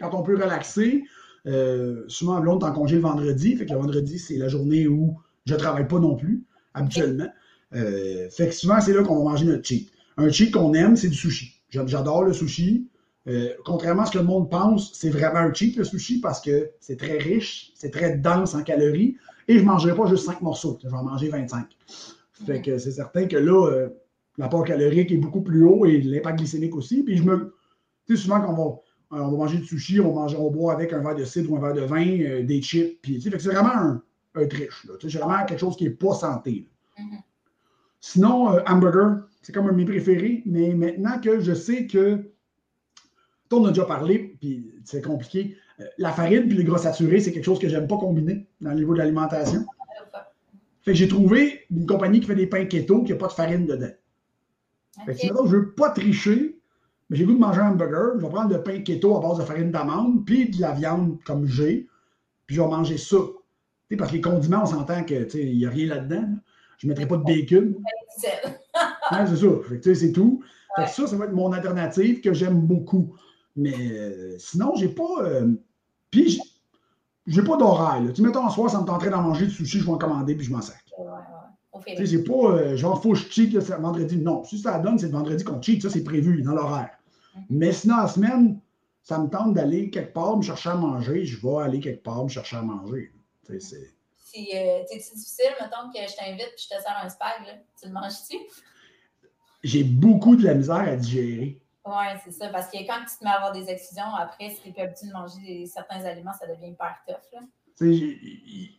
quand on peut relaxer, euh, souvent, l'autre est en congé le vendredi. Fait que le vendredi, c'est la journée où je ne travaille pas non plus, habituellement. Euh, fait que souvent, c'est là qu'on va manger notre cheat. Un cheat qu'on aime, c'est du sushi. J'adore le sushi. Euh, contrairement à ce que le monde pense, c'est vraiment un cheat le sushi parce que c'est très riche, c'est très dense en calories et je ne mangerai pas juste 5 morceaux, je vais en manger 25. Fait que c'est certain que là, euh, l'apport calorique est beaucoup plus haut et l'impact glycémique aussi. Puis je me. Tu sais, souvent quand on va, va manger du sushi, on, mange, on boit avec un verre de cidre ou un verre de vin, euh, des chips. Puis, tu sais, c'est vraiment un, un triche. C'est vraiment quelque chose qui n'est pas santé. Mm-hmm. Sinon, hamburger, c'est comme un de mes préférés, mais maintenant que je sais que on a déjà parlé, puis c'est compliqué. Euh, la farine puis les gras saturés, c'est quelque chose que j'aime pas combiner dans le niveau de l'alimentation. Fait que j'ai trouvé une compagnie qui fait des pains keto qui n'a pas de farine dedans. Fait que sinon, je veux pas tricher, mais j'ai goût de manger un hamburger. Je vais prendre le pain keto à base de farine d'amande, puis de la viande comme j'ai, puis je vais manger ça. parce que les condiments, on s'entend qu'il n'y a rien là-dedans. Je ne mettrai pas de bacon. [laughs] c'est ça. c'est tout. ça, ça va être mon alternative que j'aime beaucoup. Mais euh, sinon, j'ai pas. Euh, puis, j'ai pas d'horaire. Tu mettons, en soir, ça me tenterait d'en manger du sushi, je vais en commander, puis je m'en sac. Tu sais, j'ai pas. Euh, genre, faut que je cheat le vendredi. Non, si ça donne, c'est le vendredi qu'on cheat. Ça, c'est prévu dans l'horaire. Mm-hmm. Mais sinon, la semaine, ça me tente d'aller quelque part me chercher à manger. Je vais aller quelque part me chercher à manger. Tu sais, c'est. Si c'est difficile, mettons que je t'invite et je te sers un spag, là, tu le manges-tu? J'ai beaucoup de la misère à digérer. Oui, c'est ça. Parce que quand tu te mets à avoir des exclusions, après, si tu n'es plus habitué de manger certains aliments, ça devient hyper tough.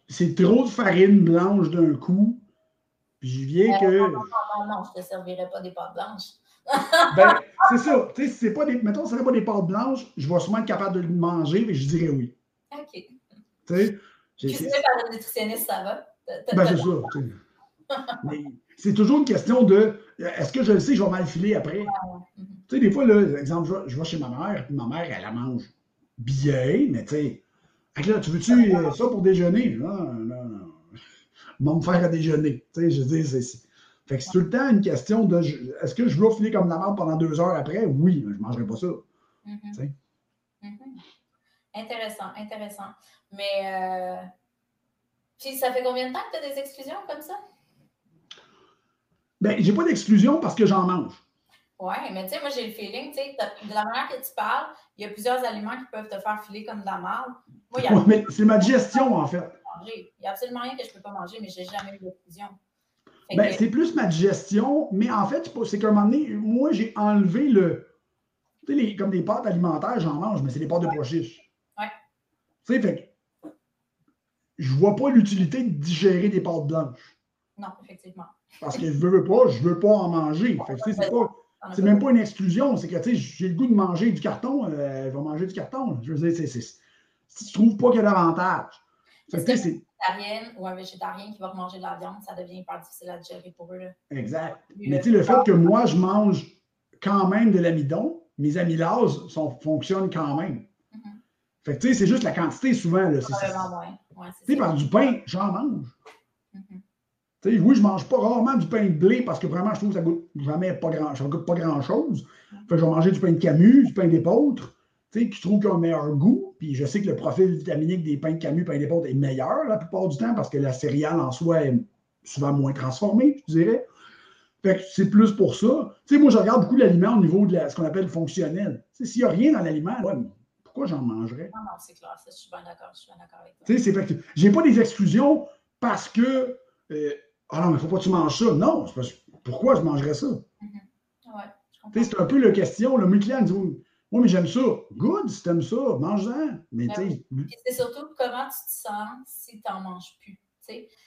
C'est trop de farine blanche d'un coup. Puis je viens que. Non, non, non, non, je ne te servirai pas des pâtes blanches. [laughs] ben, c'est ça. Tu sais, si c'est pas des. Mettons, ce n'est pas des pâtes blanches, je vais sûrement être capable de le manger, mais je dirais oui. OK. Tu sais. Sais, par le nutritionniste, ça va? Ben, c'est ça. [laughs] c'est toujours une question de est-ce que je le sais, je vais mal filer après? Tu sais, des fois, là, exemple, je, vais chez ma mère, puis ma mère, elle la mange bien, mais tu sais, là, tu veux-tu ça pour déjeuner? Non, non, non. Me faire à déjeuner. Tu sais, je dis, Fait que c'est tout le temps une question de est-ce que je veux filer comme la merde pendant deux heures après? Oui, je ne mangerai pas ça. Mm-hmm. Intéressant, intéressant. Mais euh, puis ça fait combien de temps que tu as des exclusions comme ça? Ben, j'ai pas d'exclusion parce que j'en mange. Oui, mais tu sais, moi j'ai le feeling, tu sais, de la manière que tu parles, il y a plusieurs aliments qui peuvent te faire filer comme de la merde. Moi, y a... mais c'est ma digestion, en fait. Il n'y a absolument rien que je ne peux pas manger, mais je n'ai jamais eu d'exclusion. Ben, C'est plus ma digestion, mais en fait, c'est qu'à un moment donné, moi, j'ai enlevé le. Tu sais, les, comme des pâtes alimentaires, j'en mange, mais c'est des pâtes de pois chiches. Tu sais, fait je vois pas l'utilité de digérer des pâtes blanches. Non, effectivement. Parce que je veux pas, je veux pas en manger. Fait que, c'est pas. C'est même pas une exclusion, c'est que j'ai le goût de manger du carton, euh, je vais manger du carton. Je veux dire, c'est, si tu trouves pas qu'il y a d'avantage. C'est que c'est végétarienne ou un végétarien qui va manger de la viande, ça devient hyper difficile à digérer pour eux. Là. Exact. Mais tu sais, le fait que moi, je mange quand même de l'amidon, mes amylases sont, fonctionnent quand même. Mm-hmm. Fait que tu sais, c'est juste la quantité souvent. Là, moins. Ouais, tu sais, par du pain, j'en mange. Mm-hmm oui, je ne mange pas rarement du pain de blé parce que vraiment, je trouve que ça goûte jamais pas grand, ça goûte pas grand-chose. je vais manger du pain de Camus, du pain d'épeautre, qui je trouve qu'il a un meilleur goût. Puis je sais que le profil vitaminique des pains de Camus, pain d'épeautre est meilleur la plupart du temps parce que la céréale en soi est souvent moins transformée, je dirais. Fait que c'est plus pour ça. Tu sais, moi, je regarde beaucoup l'aliment au niveau de ce qu'on appelle fonctionnel. S'il n'y a rien dans l'aliment, pourquoi j'en mangerais? Non, non, c'est clair. je suis bien d'accord. Je suis bien d'accord avec toi. Tu sais, j'ai pas des exclusions parce que euh, ah non, mais il ne faut pas que tu manges ça. Non, parce pourquoi je mangerais ça? Mm-hmm. C'est un peu la question. Le mes clients disent Oui, mais j'aime ça. Good, si tu aimes ça, mange-en. Mais ben C'est surtout comment tu te sens si tu n'en manges plus.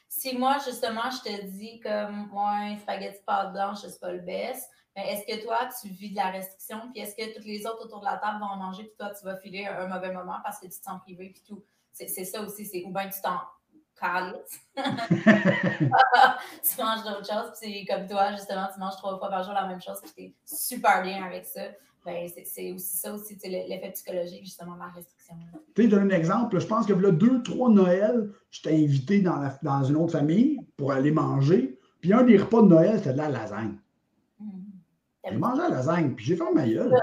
Si moi, justement, je te dis comme Ouais, spaghetti pâte blanche, c'est pas le best, est-ce que toi, tu vis de la restriction, puis est-ce que toutes les autres autour de la table vont en manger, puis toi, tu vas filer un, mauvais moment parce que tu te sens privé, puis tout? C'est ça aussi, c'est ou bien tu t'en calice. [laughs] tu manges d'autres choses, puis c'est comme toi, justement, tu manges trois fois par jour la même chose, puis tu es super bien avec ça. Ben, c'est aussi ça aussi, l'effet psychologique, justement, de la restriction. Tu sais, donne un exemple. Je pense que là, deux, trois Noël, je t'ai invité dans, dans une autre famille pour aller manger. Puis un des repas de Noël, c'était de la lasagne. J'ai mangé la lasagne, puis j'ai fait ma gueule.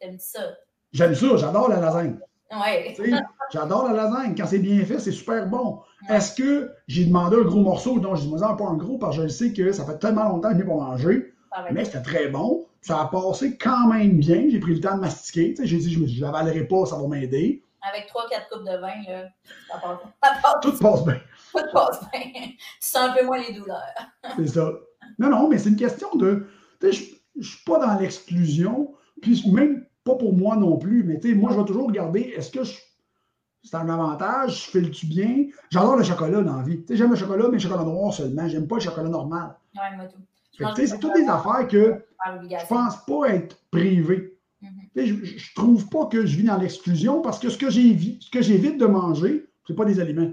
T'aimes ça? J'aime ça, j'adore la lasagne. Ouais. J'adore la lasagne. Quand c'est bien fait, c'est super bon. Est-ce que j'ai demandé un gros morceau? Non, je dis, moi, pas un gros parce que je sais que ça fait tellement longtemps que je n'ai pas mangé. mais c'était très bon. Ça a passé quand même bien. J'ai pris le temps de mastiquer. J'ai dit, je ne l'avalerai pas, ça va m'aider. Avec 3-4 coupes de vin, là, ça passe, Tout passe bien. Tout passe bien. Tu sens un peu moins les douleurs. c'est ça. Non, non, mais c'est une question de. Je ne suis pas dans l'exclusion. Puis même pas pour moi non plus, mais moi, je vais toujours regarder est-ce que c'est un avantage, je file-tu bien? J'adore le chocolat dans la vie. J'aime le chocolat, mais le chocolat noir seulement. J'aime pas le chocolat normal. Ouais, moi tout. C'est toutes des affaires que je pense pas être privé. Mm-hmm. Je, je trouve pas que je vis dans l'exclusion parce que ce que j'évite de manger, c'est pas des aliments.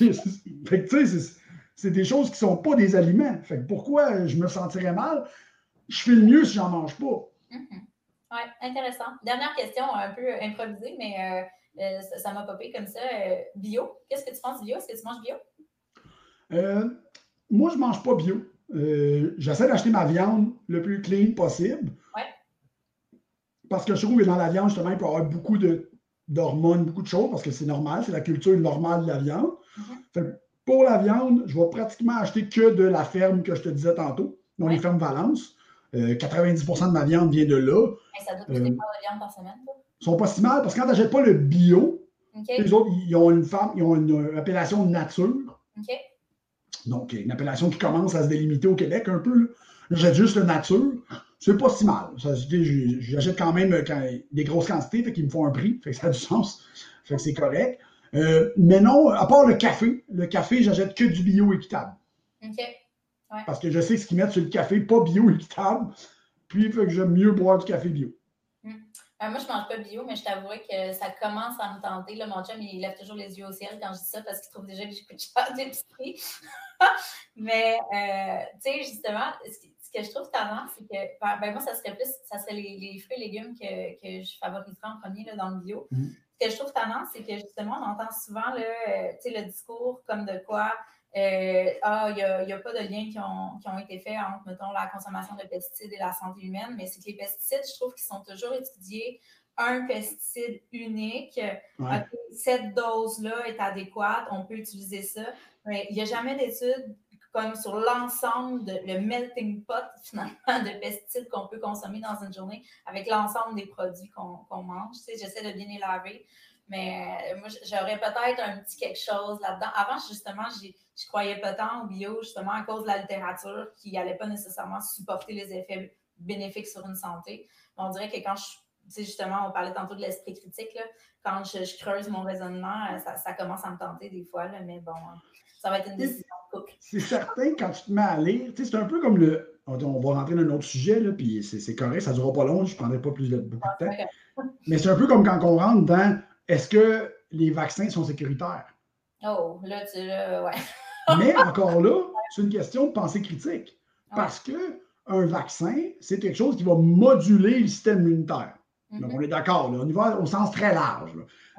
Mm-hmm. C'est des choses qui sont pas des aliments. Fait pourquoi je me sentirais mal? Je fais le mieux si j'en mange pas. Mhm. Oui, intéressant. Dernière question, un peu improvisée, mais euh, euh, ça m'a popé comme ça. Euh, bio, qu'est-ce que tu penses bio? Est-ce que tu manges bio? moi, je ne mange pas bio. J'essaie d'acheter ma viande le plus clean possible. Ouais. Parce que je trouve que dans la viande, justement, il peut y avoir beaucoup d'hormones, beaucoup de choses, parce que c'est normal, c'est la culture normale de la viande. Mhm. Pour la viande, je vais pratiquement acheter que de la ferme que je te disais tantôt, dont les fermes Valence. 90% euh, de ma viande vient de là. ça doit coûter euh, de viande par semaine, Ils sont pas si mal parce que quand tu n'achètes pas le bio, les autres, ils ont une femme, ils ont une appellation nature. Donc, une appellation qui commence à se délimiter au Québec un peu. J'achète juste le nature. C'est pas si mal. J'achète quand même euh, des grosses quantités, fait qu'ils me font un prix, fait que ça a du sens. Fait que c'est correct. Mais non, à part le café, le café, j'achète que du bio équitable. OK. Parce que je sais ce qu'ils mettent sur le café, pas bio équitable. Puis, il faut que j'aime mieux boire du café bio. Hmm. Euh, moi, je ne mange pas bio, mais je t'avouerai que ça commence à me tenter. Là, mon chum, il lève toujours les yeux au ciel quand je dis ça parce qu'il trouve déjà que j'écoute cher d'épicerie. [laughs] mais, euh, tu sais, justement, ce que je trouve tendance, c'est que ben, ben, moi, ça serait plus, ça serait les, fruits et légumes que, que, je favoriserais en premier là, dans le bio. Hmm. Ce que je trouve tendance, c'est que justement, on entend souvent le, euh, le discours comme de quoi euh, ah, il n'y a, pas de lien qui ont, été faits entre, mettons, la consommation de pesticides et la santé humaine, mais c'est que les pesticides, je trouve qu'ils sont toujours étudiés un pesticide unique. cette dose-là est adéquate, on peut utiliser ça. Mais il n'y a jamais d'études comme sur l'ensemble, le melting pot [laughs] finalement de pesticides qu'on peut consommer dans une journée avec l'ensemble des produits qu'on mange. Sais, j'essaie de bien les laver. Mais euh, moi, j'aurais peut-être un petit quelque chose là-dedans. Avant, justement, je croyais pas tant au bio, justement, à cause de la littérature qui n'allait pas nécessairement supporter les effets bénéfiques sur une santé. on dirait que quand je sais, justement, on parlait tantôt de l'esprit critique, là, quand je, creuse mon raisonnement, euh, ça, commence à me tenter des fois, là, mais bon, ça va être une décision de couple. C'est certain, quand tu te mets à lire, c'est un peu comme le. On va rentrer dans un autre sujet, là, puis c'est correct, ça ne durera pas long, je ne prendrai pas plus de, beaucoup de temps. Mais c'est un peu comme quand on rentre dans est-ce que les vaccins sont sécuritaires? Oh, là, tu là, ouais. [laughs] Mais encore là, c'est une question de pensée critique. Parce que un vaccin, c'est quelque chose qui va moduler le système immunitaire. Donc, mm-hmm. on est d'accord, on y va au sens très large.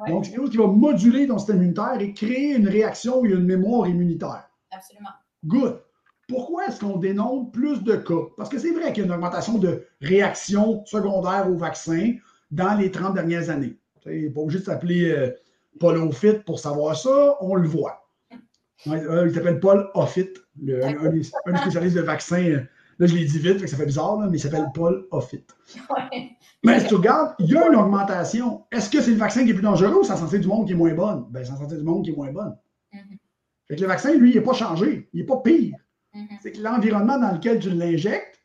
Donc, c'est quelque chose qui va moduler ton système immunitaire et créer une réaction ou une mémoire immunitaire. Absolument. Good. Pourquoi est-ce qu'on dénombre plus de cas? Parce que c'est vrai qu'il y a une augmentation de réactions secondaires au vaccin dans les 30 dernières années. Il n'est pas obligé de s'appeler euh, Paul Offit pour savoir ça, on le voit. Euh, il s'appelle Paul Offit, un, des, spécialistes de vaccins. Là, je l'ai dit vite, ça fait bizarre, mais il s'appelle Paul Offit. Mais si tu regardes, il y a une augmentation. Est-ce que c'est le vaccin qui est plus dangereux ou c'est la santé du monde qui est moins bonne? C'est la santé du monde qui est moins bonne. Mm-hmm. Fait que le vaccin, lui, il n'est pas changé. Il n'est pas pire. Mm-hmm. C'est que l'environnement dans lequel tu l'injectes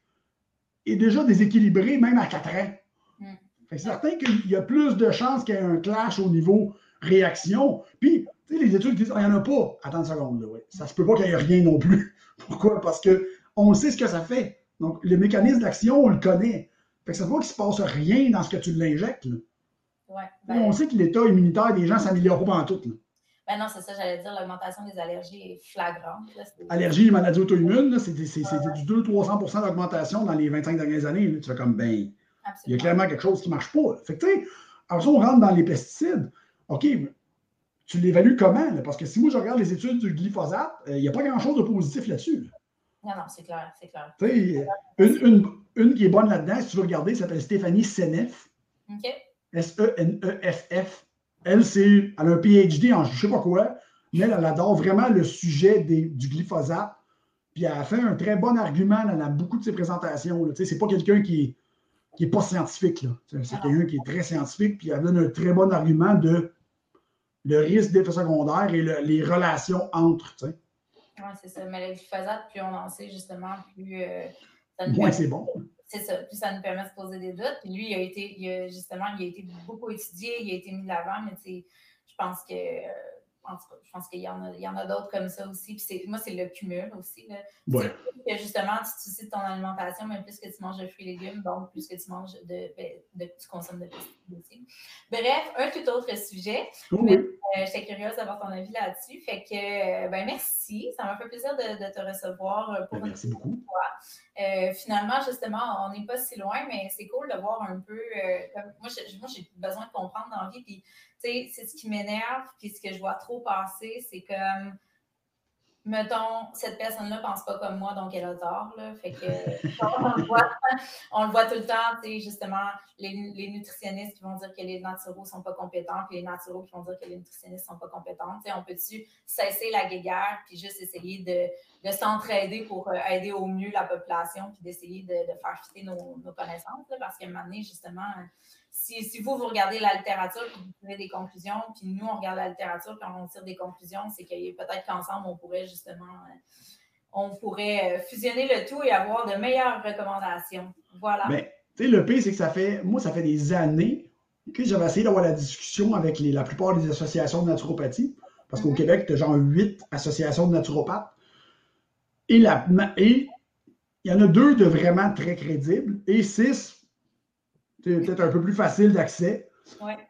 est déjà déséquilibré, même à 4 ans. C'est certain qu'il y a plus de chances qu'il y ait un clash au niveau réaction. Puis, tu sais, les études disent, il n'y en a pas. Attends une seconde, là, ouais. Ça se peut pas qu'il n'y ait rien non plus. [laughs] Pourquoi? Parce qu'on sait ce que ça fait. Donc, le mécanisme d'action, on le connaît. Fait que ça ne qu'il ne se passe rien dans ce que tu l'injectes. Ouais, ben on sait que l'état immunitaire des gens s'améliore pas en tout. Ben non, c'est ça, j'allais dire, l'augmentation des allergies est flagrante. Allergies et maladies auto-immunes, c'est du 200-300% d'augmentation dans les 25 dernières années. Tu fais comme, ben, il y a clairement quelque chose qui ne marche pas. Fait que, alors ça, on rentre dans les pesticides. OK, tu l'évalues comment? Parce que si moi, je regarde les études du glyphosate, euh, il n'y a pas grand-chose de positif là-dessus. Non, non, c'est clair, c'est clair. Une, une, qui est bonne là-dedans, si tu veux regarder, s'appelle Stéphanie Senef. OK. S-E-N-E-F-F. Elle, c'est, elle a un PhD en je ne sais pas quoi, mais elle, adore vraiment le sujet du glyphosate. Puis elle a fait un très bon argument dans beaucoup de ses présentations. Ce n'est pas quelqu'un qui qui n'est pas scientifique. C'est ah. quelqu'un qui est très scientifique, puis il donne un très bon argument de le risque d'effet secondaire et les relations entre. Oui, c'est ça. Mais le glyphosate, plus on en sait justement, plus. Euh, Moins c'est bon. C'est ça. Plus ça nous permet de se poser des doutes. Puis lui, il a été, justement, il a été beaucoup étudié, il a été mis de l'avant, mais je pense que. Euh, je pense qu'il y en a, a d'autres comme ça aussi. Puis moi, c'est le cumul aussi. Là. Que justement, tu te soucies de ton alimentation, mais plus que tu manges de fruits et légumes, donc plus que tu manges de, ben, tu consommes de pesticides aussi. Bref, un tout autre sujet. Mais euh, j'étais curieuse d'avoir ton avis là-dessus. Fait que, euh, ben merci. Ça m'a fait plaisir de, te recevoir euh, pour ben, merci beaucoup. Finalement, justement, on n'est pas si loin, mais c'est cool de voir un peu. moi, j'ai besoin de comprendre dans la vie. Puis, c'est ce qui m'énerve, puis ce que je vois trop passer, c'est comme, mettons, cette personne-là ne pense pas comme moi, donc elle a tort, là. Fait que, [laughs] on, le voit, on le voit tout le temps, tu sais, justement, les, les, nutritionnistes qui vont dire que les naturaux ne sont pas compétents, puis les naturaux qui vont dire que les nutritionnistes ne sont pas compétents. On peut-tu cesser la guéguerre, puis juste essayer de, de s'entraider pour euh, aider au mieux la population, puis d'essayer de, de, faire fitter nos, nos connaissances, parce qu'à un moment donné, justement, si, vous, vous regardez la littérature et vous tirez des conclusions, puis nous, on regarde la littérature et on tire des conclusions, c'est que peut-être qu'ensemble, on pourrait justement euh, on pourrait euh, fusionner le tout et avoir de meilleures recommandations. Voilà. Mais, tu sais, le pire, c'est que ça fait, moi, ça fait des années que j'avais essayé d'avoir la discussion avec la plupart des associations de naturopathie, parce qu'au mhm. Québec, tu as genre huit associations de naturopathes. Et, la, et il y en a deux de vraiment très crédibles et six peut-être un peu plus facile d'accès.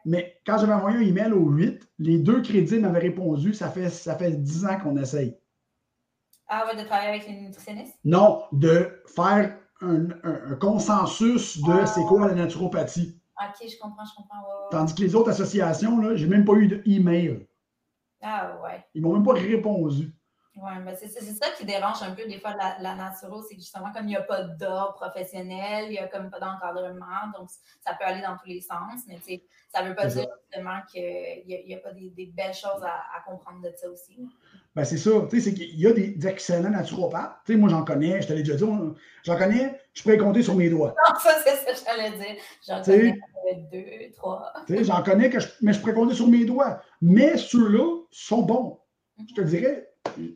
Mais quand j'avais envoyé un email au 8, les deux crédits m'avaient répondu ça fait, ça fait 10 ans qu'on essaye. Ah ouais, de travailler avec les nutritionnistes? Non, de faire un, consensus de ah. c'est quoi la naturopathie. Ok, je comprends, je comprends. Tandis que les autres associations, je n'ai même pas eu d'email. Ah ouais. Ils m'ont même pas répondu. Oui, ben c'est ça qui dérange un peu des fois la, la naturo, c'est justement, comme il n'y a pas d'ordre professionnel, il n'y a comme pas d'encadrement, donc ça peut aller dans tous les sens, mais ça ne veut pas dire justement qu'il n'y a, a, pas des, des belles choses à, à, comprendre de ça aussi. Ben c'est ça, tu sais, c'est qu'il y a des, excellents naturopathes. Tu sais, moi j'en connais, je te l'ai déjà dit, j'en connais, je pourrais compter sur mes doigts. Non, ça c'est ça que j'allais dire. J'en connais deux, trois. Tu sais, j'en connais, que je, mais je pourrais compter sur mes doigts. Mais ceux-là sont bons. Je te dirais,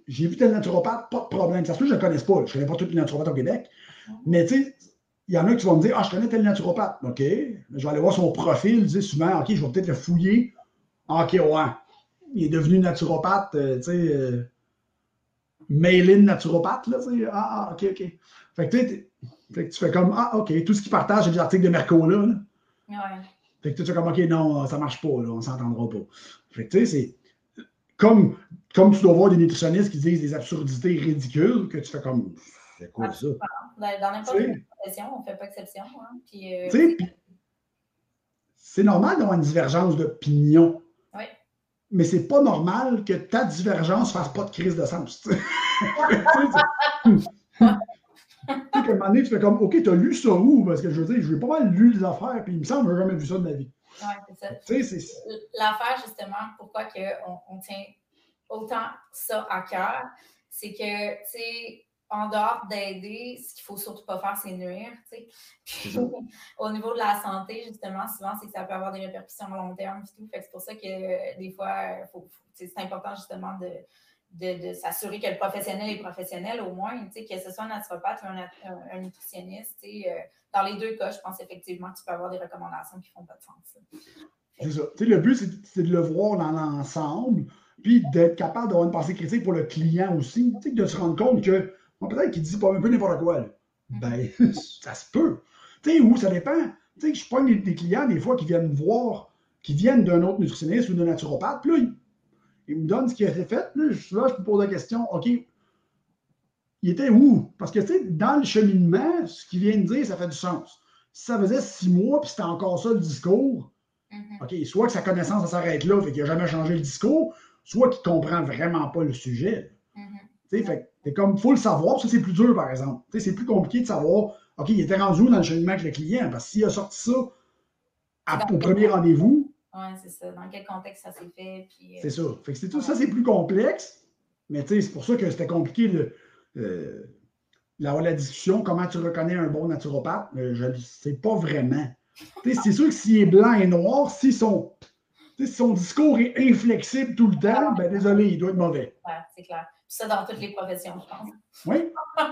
j'ai vu tel naturopathe, pas de problème. Ça se peut que je ne le connaisse pas. Je ne connais pas tous les naturopathes au Québec. Mais tu sais, il y en a qui vont me dire Ah, je connais tel naturopathe. OK. Je vais aller voir son profil. Je dis souvent OK, je vais peut-être le fouiller. OK, ouais. Il est devenu naturopathe, euh, tu sais, euh, mail-in naturopathe, là, tu sais. Ah, ah, OK, OK. Fait que, tu fais comme Ah, OK, tout ce qu'il partage, c'est des articles de Merco, là. Ouais. Fait que tu fais comme OK, non, ça marche pas, là, on s'entendra pas. Fait que tu sais, c'est comme, comme tu dois voir des nutritionnistes qui disent des absurdités ridicules, que tu fais comme, c'est quoi ça? Dans n'importe quelle profession, on ne fait pas exception. Hein? Puis, euh, c'est normal d'avoir une divergence d'opinion. Oui. Mais c'est pas normal que ta divergence fasse pas de crise de sens. [laughs] [laughs] à un moment donné, tu fais comme, OK, tu as lu ça où? Parce que je veux dire, je vais pas mal lu les affaires, puis il me semble que je n'ai jamais vu ça de ma vie. Oui, c'est ça. L'affaire, justement, pourquoi on, on tient autant ça à cœur, c'est que, tu sais, en dehors d'aider, ce qu'il ne faut surtout pas faire, c'est nuire. Puis, [laughs] au niveau de la santé, justement, souvent, c'est que ça peut avoir des répercussions à long terme. Tout. c'est pour ça que euh, des fois, c'est important justement de, de, s'assurer que le professionnel est professionnel au moins, que ce soit un naturopathe ou un, nutritionniste. Euh, dans les deux cas, je pense effectivement que tu peux avoir des recommandations qui ne font pas de sens. C'est ça. le but, c'est de le voir dans l'ensemble, puis d'être capable d'avoir une pensée critique pour le client aussi, de se rendre compte que peut-être qu'il dit pas un peu n'importe quoi. Mm-hmm. Ben, [laughs] ça se peut. Tu sais, où ça dépend. Tu sais, je prends des, des, clients des fois qui viennent voir, qui viennent d'un autre nutritionniste ou d'un naturopathe, puis là, ils, me donnent ce qui a été fait. Là, je, là, je me pose la question, OK, il était où? Parce que, tu sais, dans le cheminement, ce qu'il vient de dire, ça fait du sens. Si ça faisait six mois, puis c'était encore ça le discours, mm-hmm. OK, soit que sa connaissance, s'arrête là, fait qu'il n'a jamais changé le discours, soit qu'il ne comprend vraiment pas le sujet. Tu sais, fait comme, faut le savoir, ça c'est plus dur par exemple. C'est plus compliqué de savoir, OK, il était rendu où dans le cheminement avec le client, parce que s'il a sorti ça au premier rendez-vous. Oui, c'est ça. Dans quel contexte ça s'est fait. Euh, c'est ça. Fait que c'est tout ça, c'est plus complexe, mais tu sais, c'est pour ça que c'était compliqué de euh, la discussion, comment tu reconnais un bon naturopathe, je ne sais pas vraiment. c'est sûr que s'il est blanc et noir, si son, discours est inflexible tout le temps, ben désolé, il doit être mauvais. Oui, c'est clair. Ça dans toutes les professions, je pense. Oui. [laughs]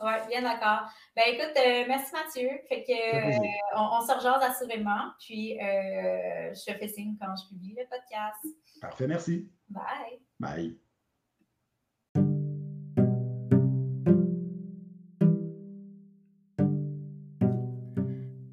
oui, bien d'accord. Ben écoute, euh, merci Mathieu. Fait que on, se rejase assurément. Puis je te fais signe quand je publie le podcast. Parfait, merci. Bye. Bye.